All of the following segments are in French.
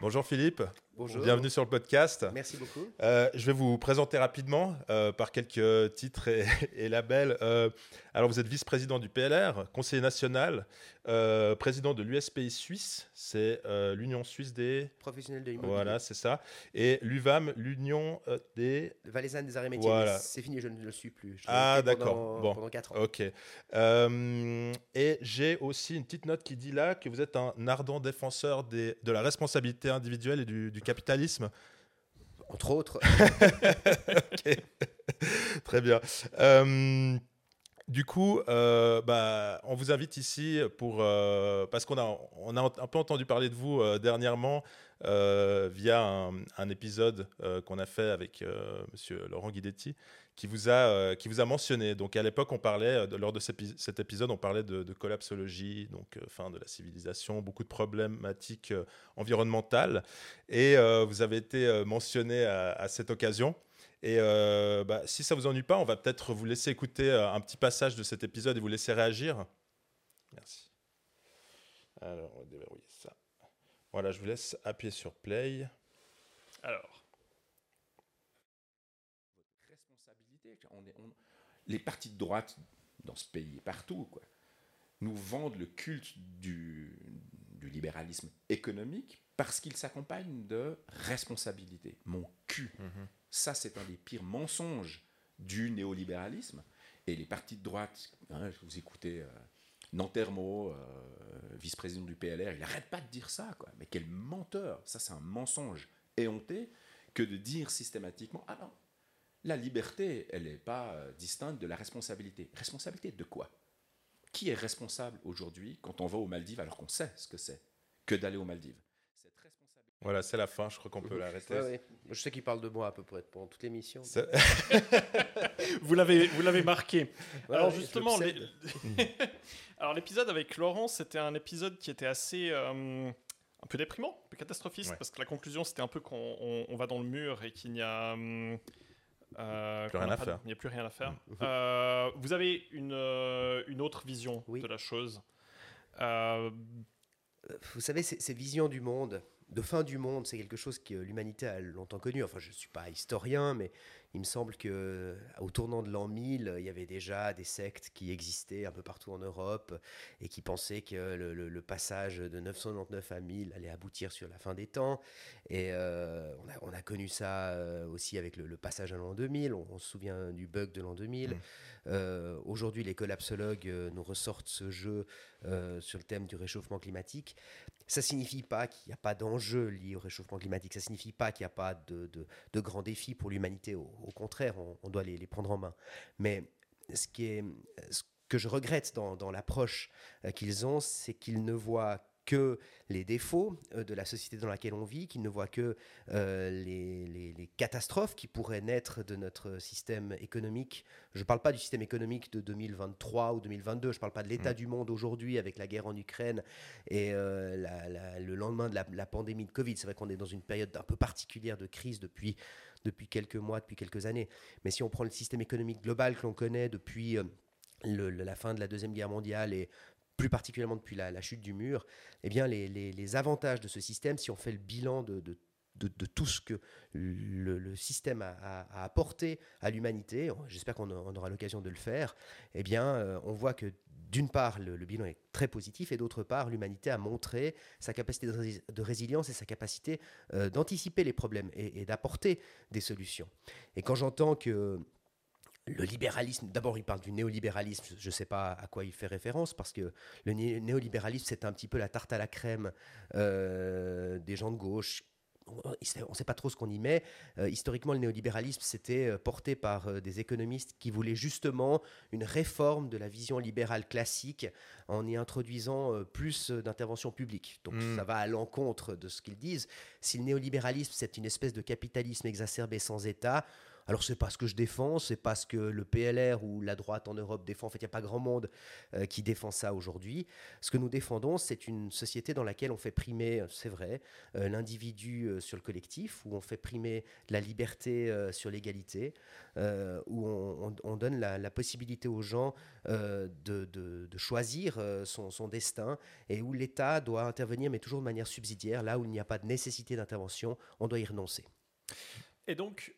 Bonjour Philippe. Bonjour. Bienvenue sur le podcast. Merci beaucoup. Euh, je vais vous présenter rapidement euh, par quelques titres et, et labels. Euh, alors, vous êtes vice-président du PLR, conseiller national, président de l'USPI Suisse, c'est l'Union Suisse des. Professionnel de l'immobilier. Voilà, c'est ça. Et l'UVAM, l'Union des. Valaisanne des arts et métiers. Voilà. C'est fini, je ne le suis plus. Je Ah, d'accord. Bon. pendant 4 ans. Ok. Et j'ai aussi une petite note qui dit là que vous êtes un ardent défenseur des, de la responsabilité individuelle et du, du capitalisme. Entre autres. Très bien. Euh, du coup, euh, bah, on vous invite ici pour euh, parce qu'on a on a un peu entendu parler de vous euh, dernièrement via un, un épisode qu'on a fait avec Monsieur Laurent Guidetti qui vous a euh, qui vous a mentionné. Donc à l'époque, on parlait euh, lors de cet épi- cet épisode, on parlait de, de collapsologie, donc euh, fin de la civilisation, beaucoup de problématiques euh, environnementales, et vous avez été mentionné à- cette occasion. Et bah, si ça vous ennuie pas, on va peut-être vous laisser écouter un petit passage de cet épisode et vous laisser réagir. Merci. Alors, on va déverrouiller ça. Voilà, je vous laisse appuyer sur play. Alors, responsabilité. On est- on- les partis de droite dans ce pays et partout quoi, nous vendent le culte du, du libéralisme économique parce qu'il s'accompagne de responsabilité. Mon cul. Ça, c'est un des pires mensonges du néolibéralisme. Et les partis de droite, hein, vous écoutez euh, Nantermo, euh, vice-président du PLR, il n'arrête pas de dire ça. Quoi. Mais quel menteur Ça, c'est un mensonge éhonté que de dire systématiquement Ah non, la liberté, elle n'est pas euh, distincte de la responsabilité. Responsabilité de quoi? Qui est responsable aujourd'hui quand on va aux Maldives alors qu'on sait ce que c'est que d'aller aux Maldives? Cette responsabilité. Voilà, c'est la fin, je crois qu'on peut l'arrêter. Ouais, ouais. Je sais qu'il parle de moi à peu près pendant toute l'émission. Vous l'avez, vous l'avez marqué. Ouais, Alors justement, alors l'épisode avec Laurent, c'était un épisode qui était assez euh, un peu déprimant, un peu catastrophiste, Ouais. parce que la conclusion, c'était un peu qu'on on- on va dans le mur et qu'il n'y a hum, euh, Plus rien à pas- faire. Il n'y a plus rien à faire. Euh, vous avez une, euh, une autre vision Oui. de la chose. Euh, Vous savez, ces, ces visions du monde, de fin du monde, c'est quelque chose que l'humanité a longtemps connu. Enfin, je ne suis pas historien, mais il me semble que euh, au tournant de l'an 1000, il y avait déjà des sectes qui existaient un peu partout en Europe et qui pensaient que le, le- le passage de 999 à 1000 allait aboutir sur la fin des temps. Et euh, on, a, on a connu ça euh, aussi avec le, le passage à l'an 2000. On, on se souvient du bug de l'an 2000. Mm. Euh, Aujourd'hui, les collapsologues nous ressortent ce jeu euh, sur le thème du réchauffement climatique. Ça signifie pas qu'il n'y a pas d'enjeu lié au réchauffement climatique. Ça signifie pas qu'il n'y a pas de, de- de grands défis pour l'humanité. Au, au contraire, on, on doit les, les prendre en main. Mais ce, qui est, ce que je regrette dans, dans l'approche euh, qu'ils ont, c'est qu'ils ne voient que les défauts euh, de la société dans laquelle on vit, qu'ils ne voient que euh, les, les- les catastrophes qui pourraient naître de notre système économique. Je ne parle pas du système économique de 2023 ou 2022, je ne parle pas de l'état Mm. du monde aujourd'hui avec la guerre en Ukraine et euh, la- la- le lendemain de la, la pandémie de Covid. C'est vrai qu'on est dans une période un peu particulière de crise depuis, depuis quelques mois, depuis quelques années. Mais si on prend le système économique global que l'on connaît depuis euh, la fin de la Deuxième Guerre mondiale et plus particulièrement depuis la, la chute du mur, eh bien les, avantages de ce système, si on fait le bilan de, tout ce que le, système a, apporté à l'humanité, j'espère qu'on aura l'occasion de le faire, eh bien euh, on voit que d'une part, le, bilan est très positif et d'autre part, l'humanité a montré sa capacité de, rési- de résilience et sa capacité euh, d'anticiper les problèmes et, d'apporter des solutions. Et quand j'entends que le libéralisme, d'abord il parle du néolibéralisme, je ne sais pas à quoi il fait référence, parce que le né- néolibéralisme c'est un petit peu la tarte à la crème euh, des gens de gauche. On ne sait pas trop ce qu'on y met. Euh, historiquement, le néolibéralisme, c'était euh, porté par euh, des économistes qui voulaient justement une réforme de la vision libérale classique en y introduisant euh, plus euh, d'intervention publique. Donc Mm. ça va à l'encontre de ce qu'ils disent. Si le néolibéralisme, c'est une espèce de capitalisme exacerbé sans État, Alors c'est pas ce que je défends, c'est pas ce que le PLR ou la droite en Europe défend. En fait, il n'y a pas grand monde euh, qui défend ça aujourd'hui. Ce que nous défendons, c'est une société dans laquelle on fait primer, c'est vrai, euh, l'individu euh, sur le collectif, où on fait primer la liberté sur l'égalité, où on, donne la, possibilité aux gens de, choisir son, son, destin et où l'État doit intervenir, mais toujours de manière subsidiaire. Là où il n'y a pas de nécessité d'intervention, on doit y renoncer. Et donc,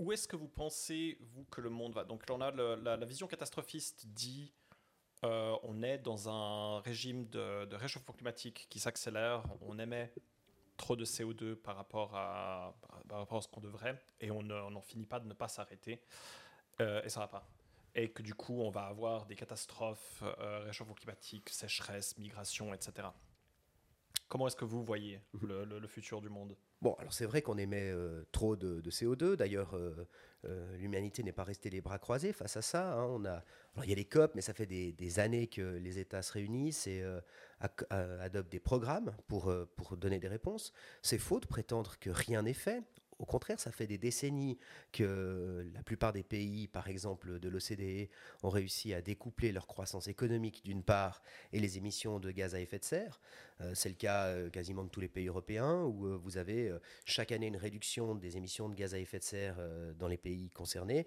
où est-ce que vous pensez, vous, que le monde va? Donc on a la, vision catastrophiste dit euh, on est dans un régime de, réchauffement climatique qui s'accélère, on émet trop de CO2 par rapport à, ce qu'on devrait, et on n'en finit pas de ne pas s'arrêter, euh, et ça va pas. Et que du coup, on va avoir des catastrophes, euh, réchauffement climatique, sécheresse, migration, etc. Comment est-ce que vous voyez le futur du monde? Bon, alors c'est vrai qu'on émet euh, trop de, CO2. D'ailleurs, euh, euh, l'humanité n'est pas restée les bras croisés face à ça. Hein. On a, il y a les COP, mais ça fait des, années que les États se réunissent et adoptent des programmes pour, pour donner des réponses. C'est faux de prétendre que rien n'est fait. Au contraire, ça fait des décennies que la plupart des pays, par exemple de l'OCDE, ont réussi à découpler leur croissance économique d'une part et les émissions de gaz à effet de serre. Euh, c'est le cas euh, quasiment de tous les pays européens où euh, vous avez chaque année une réduction des émissions de gaz à effet de serre dans les pays concernés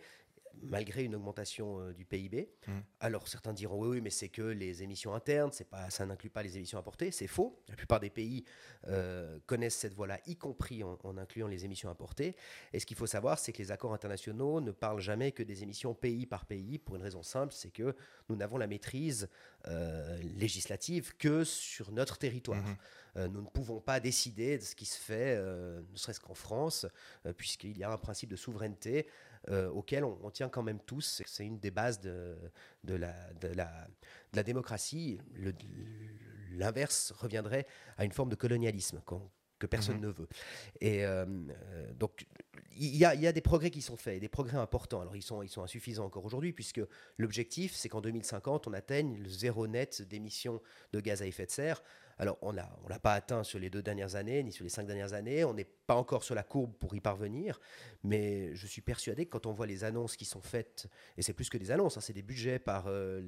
malgré une augmentation euh, du PIB. Mmh. Alors certains diront oui, oui mais c'est que les émissions internes, c'est pas, ça n'inclut pas les émissions importées. C'est faux. La plupart des pays euh, connaissent cette voie-là, y compris en, incluant les émissions importées. Et ce qu'il faut savoir, c'est que les accords internationaux ne parlent jamais que des émissions pays par pays, pour une raison simple, c'est que nous n'avons la maîtrise euh, législative que sur notre territoire. Mmh. nous ne pouvons pas décider de ce qui se fait, ne serait-ce qu'en France, puisqu'il y a un principe de souveraineté euh, auquel on, tient quand même tous. C'est une des bases de, de, la, de, la, de la démocratie. L'inverse reviendrait à une forme de colonialisme que personne mhm. ne veut. Et euh, euh, donc, il y, a, y, a, des progrès qui sont faits, des progrès importants. Alors, ils sont, ils sont insuffisants encore aujourd'hui, puisque l'objectif, c'est qu'en 2050, on atteigne le zéro net d'émissions de gaz à effet de serre. Alors, on ne on l'a pas atteint sur les deux dernières années, ni sur les cinq dernières années. On n'est pas encore sur la courbe pour y parvenir. Mais je suis persuadé que quand on voit les annonces qui sont faites, et c'est plus que des annonces, hein, c'est des budgets par euh,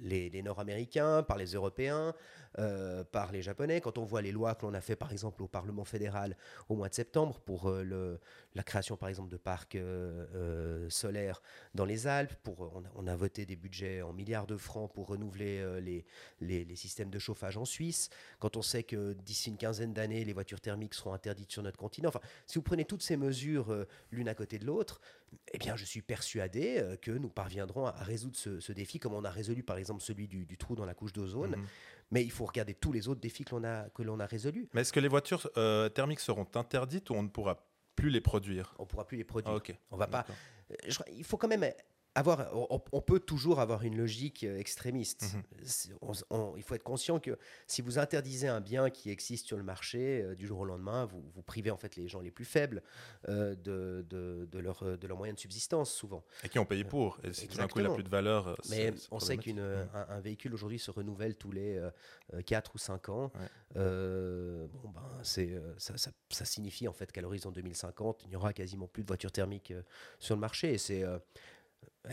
les, Nord-Américains, par les Européens, euh, par les Japonais, quand on voit les lois que l'on a fait, par exemple, au Parlement fédéral au mois de septembre pour euh, la création, par exemple, de parcs solaires dans les Alpes, pour, on a, voté des budgets en milliards de francs pour renouveler les, les, systèmes de chauffage en Suisse quand on sait que d'ici une quinzaine d'années, les voitures thermiques seront interdites sur notre continent. Enfin, si vous prenez toutes ces mesures euh, l'une à côté de l'autre, eh bien, je suis persuadé euh, que nous parviendrons à, résoudre ce, défi, comme on a résolu par exemple celui du, trou dans la couche d'ozone. Mhm. Mais il faut regarder tous les autres défis que l'on a, que l'on a résolus. Mais est-ce que les voitures euh, thermiques seront interdites ou on ne pourra plus les produire? On ne pourra plus les produire. Ah, on va pas. il faut quand même on, peut toujours avoir une logique euh, extrémiste. Mhm. il faut être conscient que si vous interdisez un bien qui existe sur le marché euh, du jour au lendemain, vous, vous, privez en fait les gens les plus faibles euh, de, de, leur, de leurs moyens de subsistance souvent. Et qui ont payé pour. Et si tout d'un coup il n'a plus de valeur. Mais on sait qu'un un véhicule aujourd'hui se renouvelle tous les 4 ou 5 ans. bon, ben, c'est, ça, ça, signifie en fait qu'à l'horizon 2050, il n'y aura quasiment plus de voitures thermiques sur le marché. Et c'est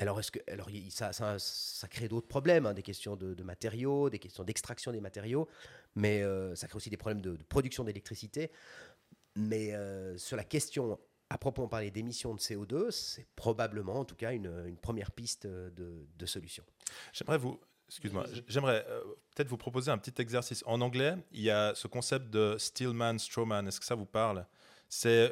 alors, est-ce que, alors ça, ça, crée d'autres problèmes, hein, des questions de, matériaux, des questions d'extraction des matériaux, mais euh, ça crée aussi des problèmes de, production d'électricité. Mais euh, sur la question à proprement parler d'émissions de CO2, c'est probablement en tout cas une, première piste de, solution. J'aimerais vous, excuse-moi, j'aimerais euh, peut-être vous proposer un petit exercice. En anglais, il y a ce concept de Stillman, Strawman. Est-ce que ça vous parle? C'est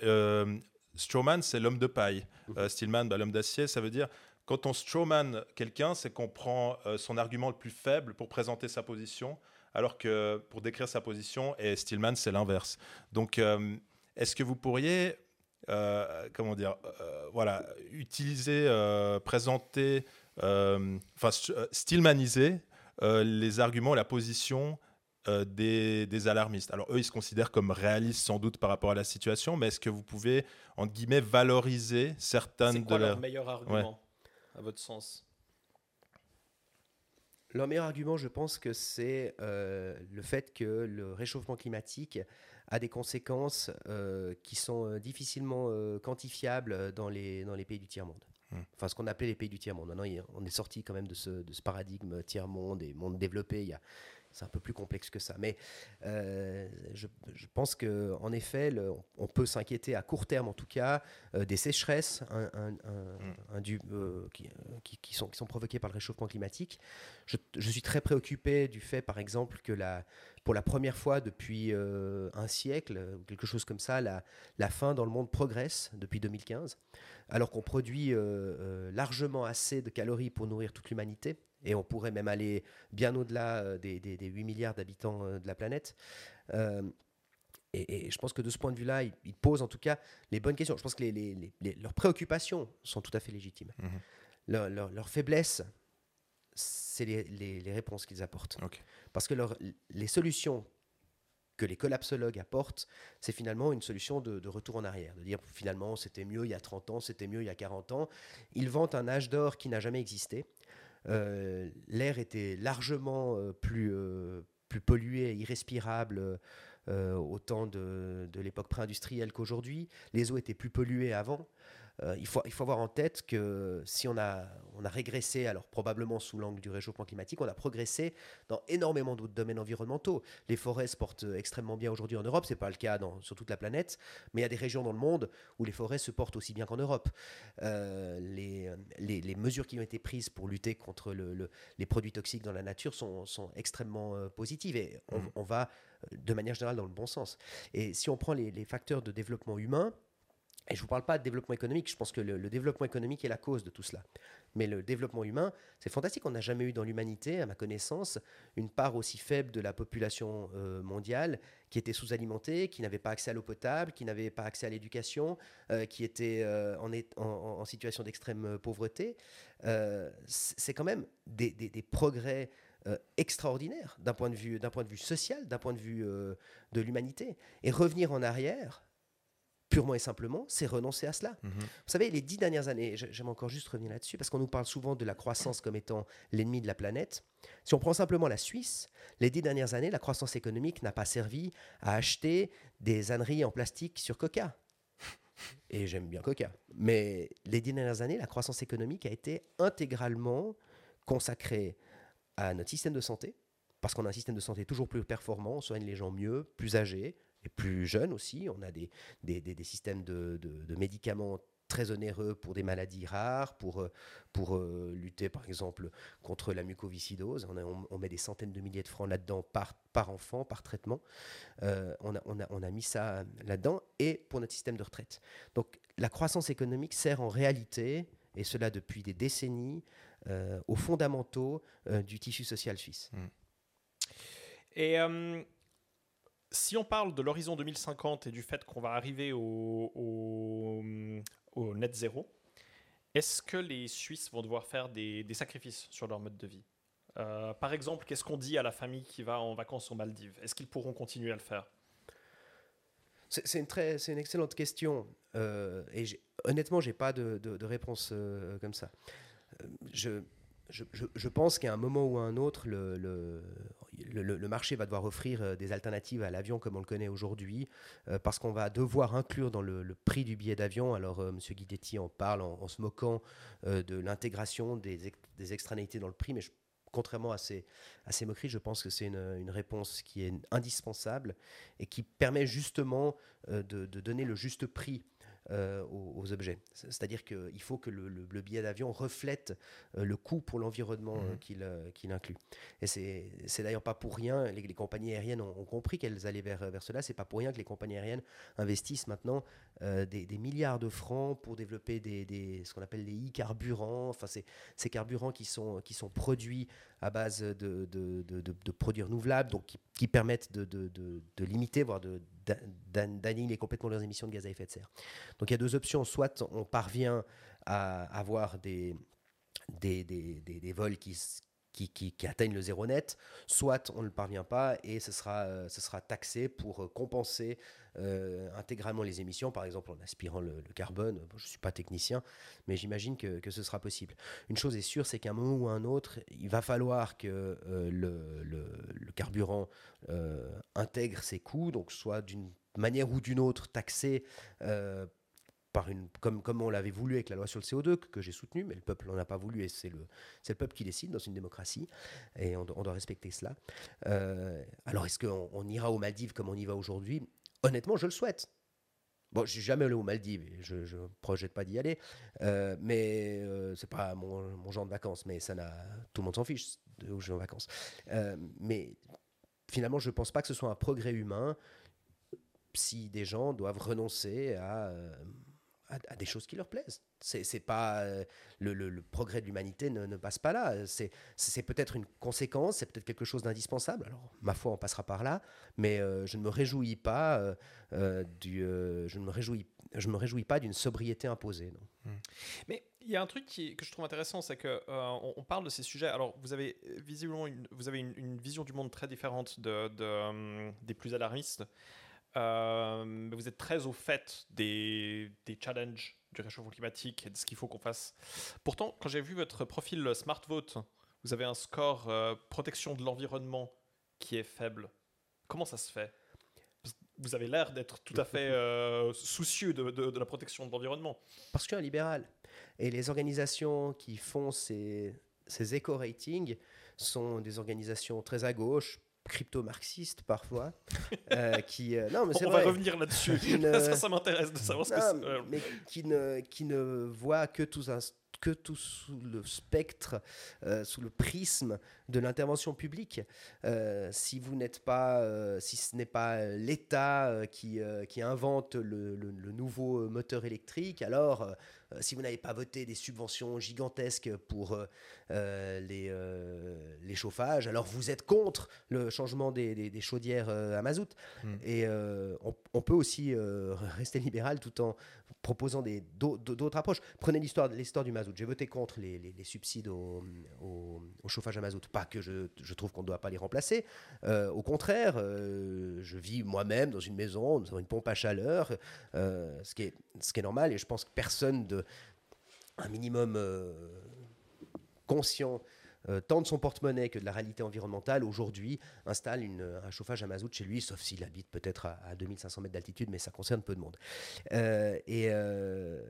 Strawman, c'est l'homme de paille. Mmh. Stillman, bah, l'homme d'acier, ça veut dire quand on strawman quelqu'un, c'est qu'on prend euh, son argument le plus faible pour présenter sa position, alors que pour décrire sa position, et Stillman, c'est l'inverse. Donc, euh, est-ce que vous pourriez, euh, comment dire, voilà, utiliser, présenter, enfin, stillmaniser les arguments, la position des, des, alarmistes? Alors eux, ils se considèrent comme réalistes sans doute par rapport à la situation, mais est-ce que vous pouvez, entre guillemets, valoriser certaines de leurs... meilleurs arguments à votre sens Leur meilleur argument, je pense que c'est euh, le fait que le réchauffement climatique a des conséquences euh, qui sont euh, difficilement euh, quantifiables dans les, dans les pays du tiers-monde. Hmm. Enfin, ce qu'on appelait les pays du tiers-monde. Maintenant, on est sorti quand même de ce, de ce paradigme tiers-monde et monde développé. Il y a- C'est un peu plus complexe que ça. Mais euh, je, je pense qu'en effet, le- on peut s'inquiéter à court terme, en tout cas, euh, des sécheresses un- un- un- indu- euh, qui, qui- qui sont, qui sont provoquées par le réchauffement climatique. Je, je suis très préoccupé du fait, par exemple, que la, pour la première fois depuis euh, un siècle, ou quelque chose comme ça, la, la faim dans le monde progresse depuis 2015, alors qu'on produit largement assez de calories pour nourrir toute l'humanité. Et on pourrait même aller bien au-delà euh, des, des- des 8 milliards d'habitants euh, de la planète. Euh, et, et je pense que de ce point de vue-là, ils, ils posent en tout cas les bonnes questions. Je pense que les- les- les- les- leurs préoccupations sont tout à fait légitimes. Mhm. Leur, leur- leur faiblesse, c'est les, réponses qu'ils apportent. Parce que leur- les solutions que les collapsologues apportent, c'est finalement une solution de, de retour en arrière, de dire finalement c'était mieux il y a 30 ans, c'était mieux il y a 40 ans. Ils vantent un âge d'or qui n'a jamais existé. Euh, L'air était largement euh, plus, euh, plus pollué, irrespirable euh, au temps de, de l'époque pré-industrielle qu'aujourd'hui. Les eaux étaient plus polluées avant. Euh, il, faut, il faut avoir en tête que si on a, on a régressé, alors probablement sous l'angle du réchauffement climatique, on a progressé dans énormément d'autres domaines environnementaux. Les forêts se portent extrêmement bien aujourd'hui en Europe, ce n'est pas le cas dans, sur toute la planète, mais il y a des régions dans le monde où les forêts se portent aussi bien qu'en Europe. Euh, les, les, les mesures qui ont été prises pour lutter contre le- le- les produits toxiques dans la nature sont, sont extrêmement euh, positives et on, on va de manière générale dans le bon sens. Et si on prend les, les facteurs de développement humain, et je ne vous parle pas de développement économique, je pense que le, développement économique est la cause de tout cela. Mais le développement humain, c'est fantastique. On n'a jamais eu dans l'humanité, à ma connaissance, une part aussi faible de la population euh, mondiale qui était sous-alimentée, qui n'avait pas accès à l'eau potable, qui n'avait pas accès à l'éducation, euh, qui était euh, en, situation d'extrême pauvreté. C'est quand même des, progrès euh, extraordinaires d'un point, de vue- d'un point de vue social, d'un point de vue de l'humanité. Et revenir en arrière, purement et simplement, c'est renoncer à cela. Mhm. Vous savez, les dix dernières années, j'ai- j'aime encore juste revenir là-dessus, parce qu'on nous parle souvent de la croissance comme étant l'ennemi de la planète. Si on prend simplement la Suisse, les dix dernières années, la croissance économique n'a pas servi à acheter des âneries en plastique sur Coca. Et j'aime bien Coca. Mais les dix dernières années, la croissance économique a été intégralement consacrée à notre système de santé, parce qu'on a un système de santé toujours plus performant, on soigne les gens mieux, plus âgés et plus jeunes aussi. On a des, des, des- systèmes de, de- médicaments très onéreux pour des maladies rares, pour, euh, pour euh, lutter par exemple contre la mucoviscidose. On, met des centaines de milliers de francs là-dedans par, par enfant, par traitement. Euh, on, a, on, a, on a mis ça là-dedans et pour notre système de retraite. Donc la croissance économique sert en réalité, et cela depuis des décennies, aux fondamentaux du tissu social suisse. Et euh, si on parle de l'horizon 2050 et du fait qu'on va arriver au, net zéro, est-ce que les Suisses vont devoir faire des, sacrifices sur leur mode de vie? Euh, Par exemple, qu'est-ce qu'on dit à la famille qui va en vacances aux Maldives? Est-ce qu'ils pourront continuer à le faire? C'est une, une excellente question. Euh, et honnêtement, je n'ai pas de, réponse euh, comme ça. Je, je- je- pense qu'à un moment ou à un autre, le- le- marché va devoir offrir euh, des alternatives à l'avion comme on le connaît aujourd'hui, euh, parce qu'on va devoir inclure dans le, prix du billet d'avion, alors euh, M. Guidetti en parle en, se moquant de l'intégration des, des dans le prix, mais contrairement à ces, à ces moqueries, je pense que c'est une, réponse qui est indispensable et qui permet justement de donner le juste prix euh, aux, aux objets. C'est- C'est-à-dire qu'il faut que le, le- le billet d'avion reflète euh, le coût pour l'environnement Mhm. qu'il euh, qu'il inclut. Et c'est d'ailleurs pas pour rien, les, les compagnies aériennes ont, ont compris qu'elles allaient vers, vers cela, c'est pas pour rien que les compagnies aériennes investissent maintenant des, des milliards de francs pour développer des, des- ce qu'on appelle les e-carburants, enfin c'est ces carburants qui sont, qui sont produits à base de, de, de- de- de produits renouvelables, donc qui, qui permettent de, limiter, voire de- d'annihiler complètement leurs émissions de gaz à effet de serre. Donc il y a deux options, soit on parvient à avoir des, des, des- des- des vols qui, qui, qui, atteignent le zéro net, soit on ne parvient pas et ce sera, euh, taxé pour compenser euh, intégralement les émissions, par exemple en aspirant le, carbone. je ne suis pas technicien, mais j'imagine que, ce sera possible. Une chose est sûre, c'est qu'à un moment ou un autre, il va falloir que euh, le, le, le, carburant euh, intègre ses coûts, donc soit d'une manière ou d'une autre taxé comme, on l'avait voulu avec la loi sur le CO2, que, j'ai soutenu, mais le peuple n'en a pas voulu, et c'est le, le peuple qui décide dans une démocratie, et on, doit respecter cela. alors, est-ce qu'on on ira aux Maldives comme on y va aujourd'hui? Honnêtement, je le souhaite. Bon, je suis jamais allé aux Maldives, je ne projette pas d'y aller, euh, mais euh, c'est pas mon, genre de vacances, mais ça n'a, tout le monde s'en fiche de où je vais en vacances. Euh, mais finalement, je ne pense pas que ce soit un progrès humain si des gens doivent renoncer à à, des choses qui leur plaisent. C'est pas euh, le, progrès de l'humanité ne, passe pas là. C'est peut-être une conséquence, c'est peut-être quelque chose d'indispensable. Alors ma foi, on passera par là, mais euh, je ne me réjouis pas euh, du, je ne me réjouis, je me réjouis pas d'une sobriété imposée. Hmm. Mais il y a un truc qui, que je trouve intéressant, c'est que on, parle de ces sujets. Alors vous avez visiblement une, vous avez une, vision du monde très différente de des plus alarmistes. Euh, vous êtes très au fait des, des, challenges du réchauffement climatique et de ce qu'il faut qu'on fasse. Pourtant, quand j'ai vu votre profil Smart Vote, vous avez un score euh, protection de l'environnement qui est faible. Comment ça se fait? Vous avez l'air d'être tout à fait euh, soucieux de, de, la protection de l'environnement. Parce que je suis un libéral. Et les organisations qui font ces, ces éco-ratings sont des organisations très à gauche, crypto-marxiste parfois, euh, qui euh, non mais c'est on va revenir là-dessus. ça, ça m'intéresse de savoir ce que c'est. Mais qui ne qui ne voit que tous un que tout sous le spectre, euh, sous le prisme de l'intervention publique. Euh, si vous n'êtes pas, euh, si ce n'est pas l'État qui, qui invente le, le, nouveau moteur électrique, alors si vous n'avez pas voté des subventions gigantesques pour les, les chauffages, alors vous êtes contre le changement des, des, chaudières à mazout. Hmm. Et on, on, peut aussi rester libéral tout en proposant d'autres approches. Prenez l'histoire du mazout. J'ai voté contre les, les, subsides au, au, chauffage à mazout. Pas que je, je trouve qu'on ne doit pas les remplacer. Euh, au contraire, euh, je vis moi-même dans une maison, nous avons une pompe à chaleur, euh, ce, qui est, ce qui est normal. Et je pense que personne de un minimum conscient euh, tant de son porte-monnaie que de la réalité environnementale, aujourd'hui, installe un chauffage à mazout chez lui, sauf s'il habite peut-être à, 2500 mètres d'altitude, mais ça concerne peu de monde. Euh, et. Euh,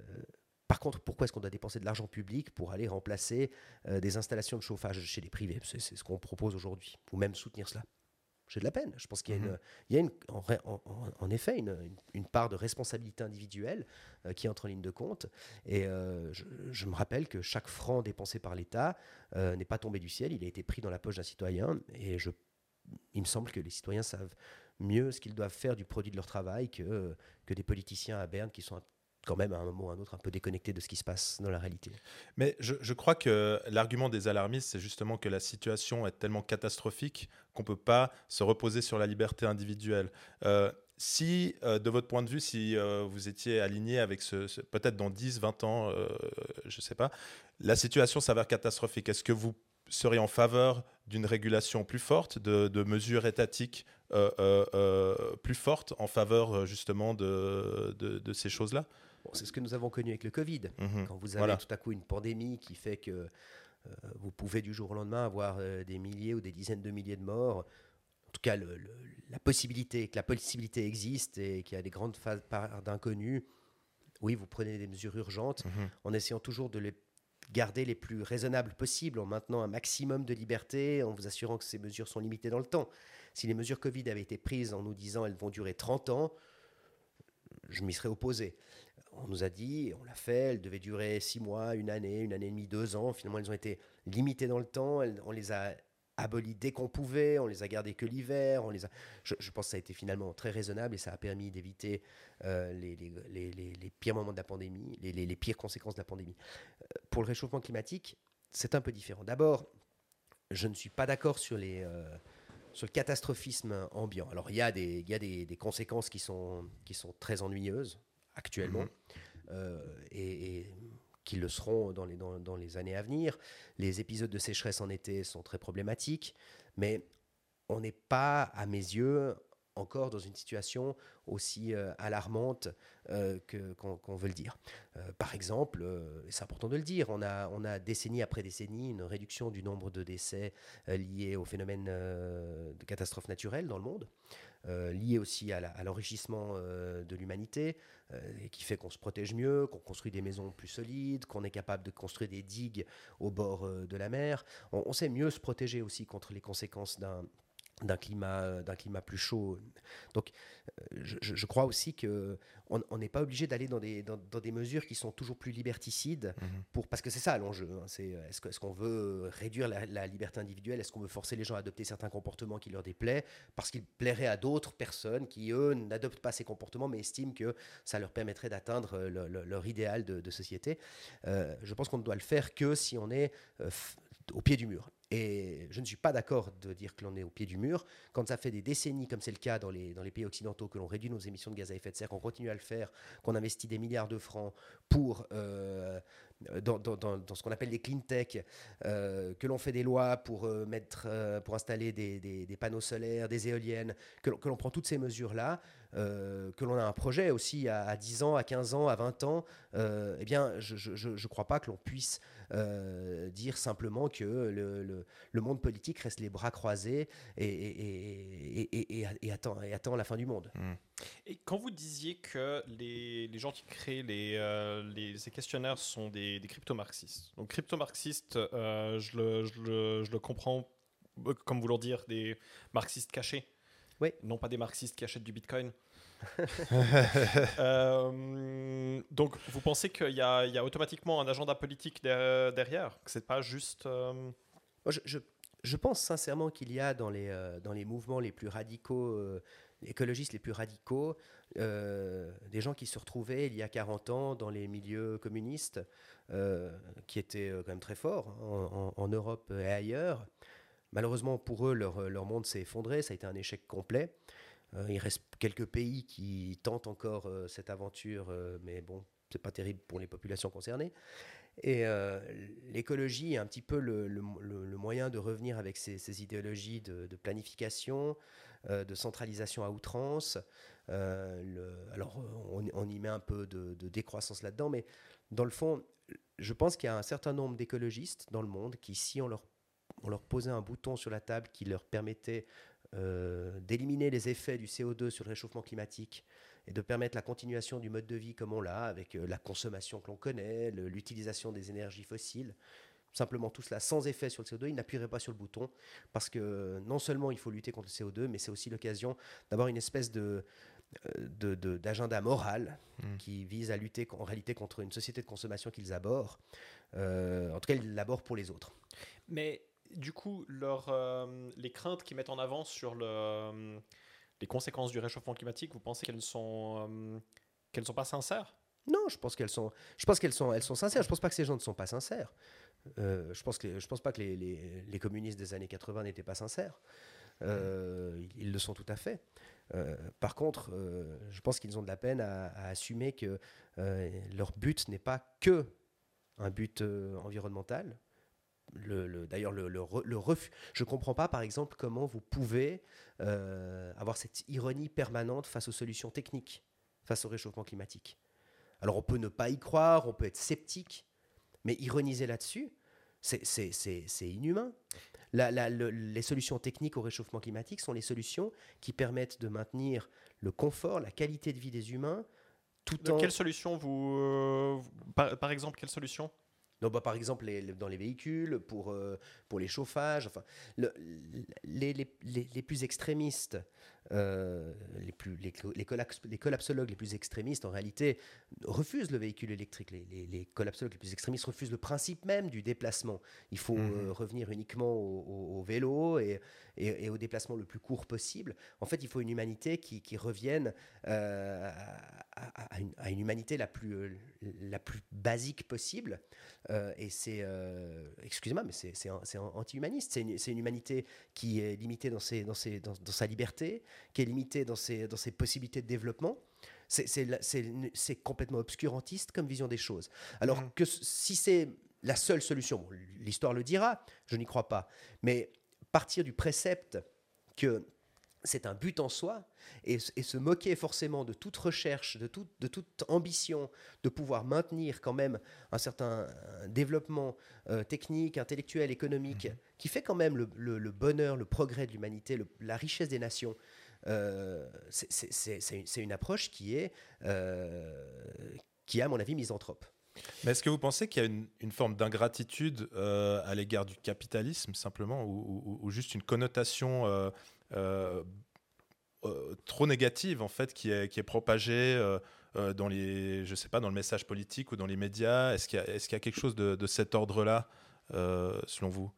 par contre, pourquoi est-ce qu'on doit dépenser de l'argent public pour aller remplacer des installations de chauffage chez les privés? C'est ce qu'on propose aujourd'hui, ou même soutenir cela j'ai de la peine. Je pense qu'il y a, une, mhm. il y a une, en, effet une, part de responsabilité individuelle euh, qui entre en ligne de compte. Et euh, je, me rappelle que chaque franc dépensé par l'État euh, n'est pas tombé du ciel, il a été pris dans la poche d'un citoyen. Et je, il me semble que les citoyens savent mieux ce qu'ils doivent faire du produit de leur travail que, que des politiciens à Berne qui sont quand même à un moment ou à un autre un peu déconnecté de ce qui se passe dans la réalité. Mais je, crois que l'argument des alarmistes, c'est justement que la situation est tellement catastrophique qu'on ne peut pas se reposer sur la liberté individuelle. Euh, si, euh, de votre point de vue, si euh, vous étiez aligné avec ce, peut-être dans 10, 20 ans, je ne sais pas, la situation s'avère catastrophique, est-ce que vous seriez en faveur d'une régulation plus forte, de, mesures étatiques plus fortes en faveur justement de ces choses-là? C'est ce que nous avons connu avec le Covid. Mhm. Quand vous avez tout à coup une pandémie qui fait que euh, vous pouvez du jour au lendemain avoir euh, des milliers ou des dizaines de milliers de morts. En tout cas, la possibilité, que la possibilité existe et qu'il y a des grandes parts d'inconnus. Oui, vous prenez des mesures urgentes mhm. en essayant toujours de les garder les plus raisonnables possibles, en maintenant un maximum de liberté, en vous assurant que ces mesures sont limitées dans le temps. Si les mesures Covid avaient été prises en nous disant elles vont durer 30 ans, je m'y serais opposé on nous a dit, on l'a fait, elles devaient durer six mois, une année, une année et demie, deux ans. Finalement, elles ont été limitées dans le temps. on les a abolies dès qu'on pouvait, on les a gardées que l'hiver. On les a... je, pense que ça a été finalement très raisonnable et ça a permis d'éviter euh, les, les, pires moments de la pandémie, les, pires conséquences de la pandémie. Euh, pour le réchauffement climatique, c'est un peu différent. D'abord, je ne suis pas d'accord sur les... Euh, sur le catastrophisme ambiant. Alors il y a des, il y a des, des conséquences qui sont, qui sont très ennuyeuses actuellement. Euh, et, qui le seront dans les, dans, dans les années à venir. Les épisodes de sécheresse en été sont très problématiques, mais on n'est pas, à mes yeux, encore dans une situation aussi euh, alarmante euh, qu'on, veut le dire. Euh, par exemple, et c'est important de le dire, on a, on a décennie après décennie une réduction du nombre de décès liés au phénomène de catastrophes naturelles dans le monde, liés aussi à, l'enrichissement de l'humanité, qui fait qu'on se protège mieux, qu'on construit des maisons plus solides, qu'on est capable de construire des digues au bord de la mer. On sait mieux se protéger aussi contre les conséquences d'un d'un climat, euh, d'un climat plus chaud. Donc, euh, je, crois aussi que on n'est pas obligé d'aller dans des, dans, des mesures qui sont toujours plus liberticides, mhm. pour, parce que c'est ça l'enjeu. Hein. c'est est-ce, que, est-ce qu'on veut réduire la, liberté individuelle? Est-ce qu'on veut forcer les gens à adopter certains comportements qui leur déplaient parce qu'ils plairaient à d'autres personnes qui, eux, n'adoptent pas ces comportements mais estiment que ça leur permettrait d'atteindre leur idéal de, société? Euh, Je pense qu'on ne doit le faire que si on est au pied du mur. Et je ne suis pas d'accord de dire que l'on est au pied du mur. Quand ça fait des décennies, comme c'est le cas dans les, pays occidentaux, que l'on réduit nos émissions de gaz à effet de serre, qu'on continue à le faire, qu'on investit des milliards de francs pour euh, dans, ce qu'on appelle les clean tech, euh, que l'on fait des lois pour, euh, mettre, pour installer des, des, panneaux solaires, des éoliennes, que, l'on prend toutes ces mesures-là, que l'on a un projet aussi à, à, 10 ans, à 15 ans, à 20 ans, eh bien, je ne crois pas que l'on puisse euh, dire simplement que le, le, monde politique reste les bras croisés et, et, et, et attend, attend, la fin du monde. Hmm. Et quand vous disiez que les, les gens qui créent les, euh, les, ces questionnaires sont des, des crypto-marxistes, donc crypto-marxistes, euh, je, le, je, le, je, le, comprends comme vouloir dire des marxistes cachés, oui. non pas des marxistes qui achètent du bitcoin. Euh, donc, vous pensez qu'il y, y, a automatiquement un agenda politique derrière Que c'est pas juste. Euh, je, je, pense sincèrement qu'il y a dans les, euh, dans les mouvements les plus radicaux, écologistes les plus radicaux, des gens qui se retrouvaient il y a 40 ans dans les milieux communistes, qui étaient quand même très forts hein, en, en, Europe et ailleurs. Malheureusement pour eux, leur, leur monde s'est effondré, ça a été un échec complet. Euh, il reste quelques pays qui tentent encore euh, cette aventure, euh, mais bon, c'est pas terrible pour les populations concernées. Et l'écologie est un petit peu le, moyen de revenir avec ces, idéologies de, planification, de centralisation à outrance. alors, on, y met un peu de, décroissance là-dedans, mais dans le fond, je pense qu'il y a un certain nombre d'écologistes dans le monde qui, si on leur, on leur posait un bouton sur la table qui leur permettait euh, d'éliminer les effets du CO2 sur le réchauffement climatique et de permettre la continuation du mode de vie comme on l'a, avec euh, la consommation que l'on connaît, l'utilisation des énergies fossiles, simplement tout cela sans effet sur le CO2, il n'appuierait pas sur le bouton, parce que non seulement il faut lutter contre le CO2, mais c'est aussi l'occasion d'avoir une espèce de d'agenda moral mmh. qui vise à lutter en réalité contre une société de consommation qu'ils abordent. Euh, en tout cas, ils l'abordent pour les autres. Mais du coup, leur, euh, les craintes qu'ils mettent en avant sur euh, les conséquences du réchauffement climatique, vous pensez qu'elles sont, euh, sont pas sincères? Non, je pense qu'elles sont, je pense qu'elles sont, elles sont sincères. Je pense pas que ces gens ne sont pas sincères. je pense pense pas que les, les, les communistes des années 80 n'étaient pas sincères. ils le sont tout à fait. par contre, je pense qu'ils ont de la peine à, à assumer que leur but n'est pas que un but environnemental, le, D'ailleurs, le, le, refus. Je ne comprends pas, par exemple, comment vous pouvez euh, avoir cette ironie permanente face aux solutions techniques, face au réchauffement climatique. Alors, on peut ne pas y croire, on peut être sceptique, mais ironiser là-dessus, c'est inhumain. La, les solutions techniques au réchauffement climatique sont les solutions qui permettent de maintenir le confort, la qualité de vie des humains, tout en... Quelle solution vous... Euh, par, par, exemple, quelle solution bah, par exemple, dans les véhicules, pour, euh, pour les chauffages, enfin, les, les, les, plus extrémistes, euh, les, plus, les, les, collapsologues les plus extrémistes, en réalité, refusent le véhicule électrique. Les, collapsologues les plus extrémistes refusent le principe même du déplacement. Il faut mmh. euh, revenir uniquement au, vélo et, et, au déplacement le plus court possible. En fait, il faut une humanité qui, qui revienne à, une, à, une, humanité la plus, la plus basique possible. Euh, et c'est, euh, excusez-moi, mais c'est anti-humaniste. C'est une, une, humanité qui est limitée dans, ses, dans, ses, dans, sa liberté, qui est limitée dans ses, dans ses possibilités de développement. c'est complètement obscurantiste comme vision des choses. Alors Mhm. que si c'est la seule solution, bon, l'histoire le dira, je n'y crois pas, mais partir du précepte que c'est un but en soi et, et se moquer forcément de toute recherche, de, tout- de toute ambition de pouvoir maintenir quand même un certain développement euh, technique, intellectuel, économique, qui fait quand même le, le- le bonheur, le progrès de l'humanité, la richesse des nations. euh, c'est- une, approche qui est, euh, qui est, à mon avis, misanthrope. Mais est-ce que vous pensez qu'il y a une, une forme d'ingratitude euh, à l'égard du capitalisme, simplement, ou, ou- ou juste une connotation euh, trop négative, en fait, qui est, qui est propagée euh, euh, dans les, je sais pas, dans le message politique ou dans les médias Est-ce qu'il y, a- est-ce qu'il y a quelque chose de, de cet ordre-là, euh, selon vous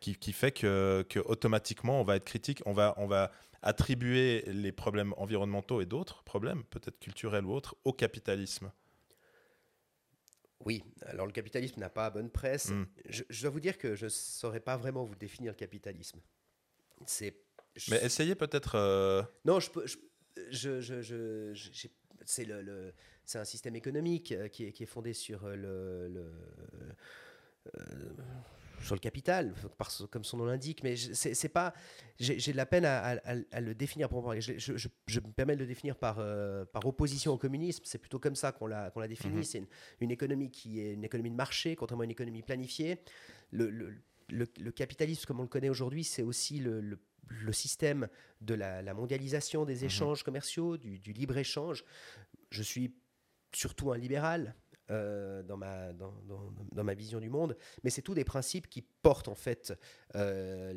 qui, qui fait que, que automatiquement on va être critique, on va, on va attribuer les problèmes environnementaux et d'autres problèmes, peut-être culturels ou autres, au capitalisme? Oui, alors le capitalisme n'a pas bonne presse. Mm. Je, je dois vous dire que je ne saurais pas vraiment vous définir le capitalisme. C'est. Mais essayez peut-être. euh, Non, je peux. je- je- je- je- je- j'ai- c'est le, le- c'est un système économique euh, qui est, qui est fondé sur euh, le, le- euh, sur le capital, par comme son nom l'indique. Mais je- c'est c'est pas. J'ai j'ai de la peine à, à- à- à le définir pour moi. Je, je- je- je me permets de le définir par euh, par opposition au communisme. C'est plutôt comme ça qu'on l'a qu'on l'a défini. Mhm. C'est une, une économie qui est une économie de marché, contrairement à une économie planifiée. Le, le- le- le capitalisme, comme on le connaît aujourd'hui, c'est aussi le, le- le système de la, la mondialisation des échanges commerciaux, du, du libre-échange. Je suis surtout un libéral euh, dans, ma, vision du monde, mais c'est tous des principes qui portent en fait euh,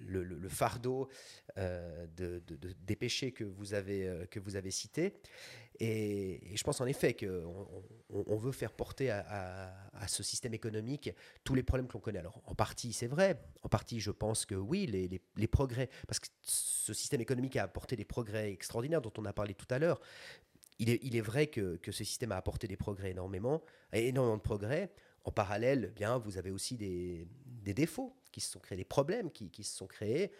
le, fardeau euh, de, de- de- des péchés que vous avez, cités. Et, je pense en effet qu'on on, on veut faire porter à, ce système économique tous les problèmes que l'on connaît. Alors en partie c'est vrai, en partie je pense que oui, les progrès, parce que ce système économique a apporté des progrès extraordinaires dont on a parlé tout à l'heure. Il est, vrai que, ce système a apporté des progrès énormément, énormément de progrès. En parallèle, eh bien, vous avez aussi des, défauts qui se sont créés, des problèmes qui, se sont créés.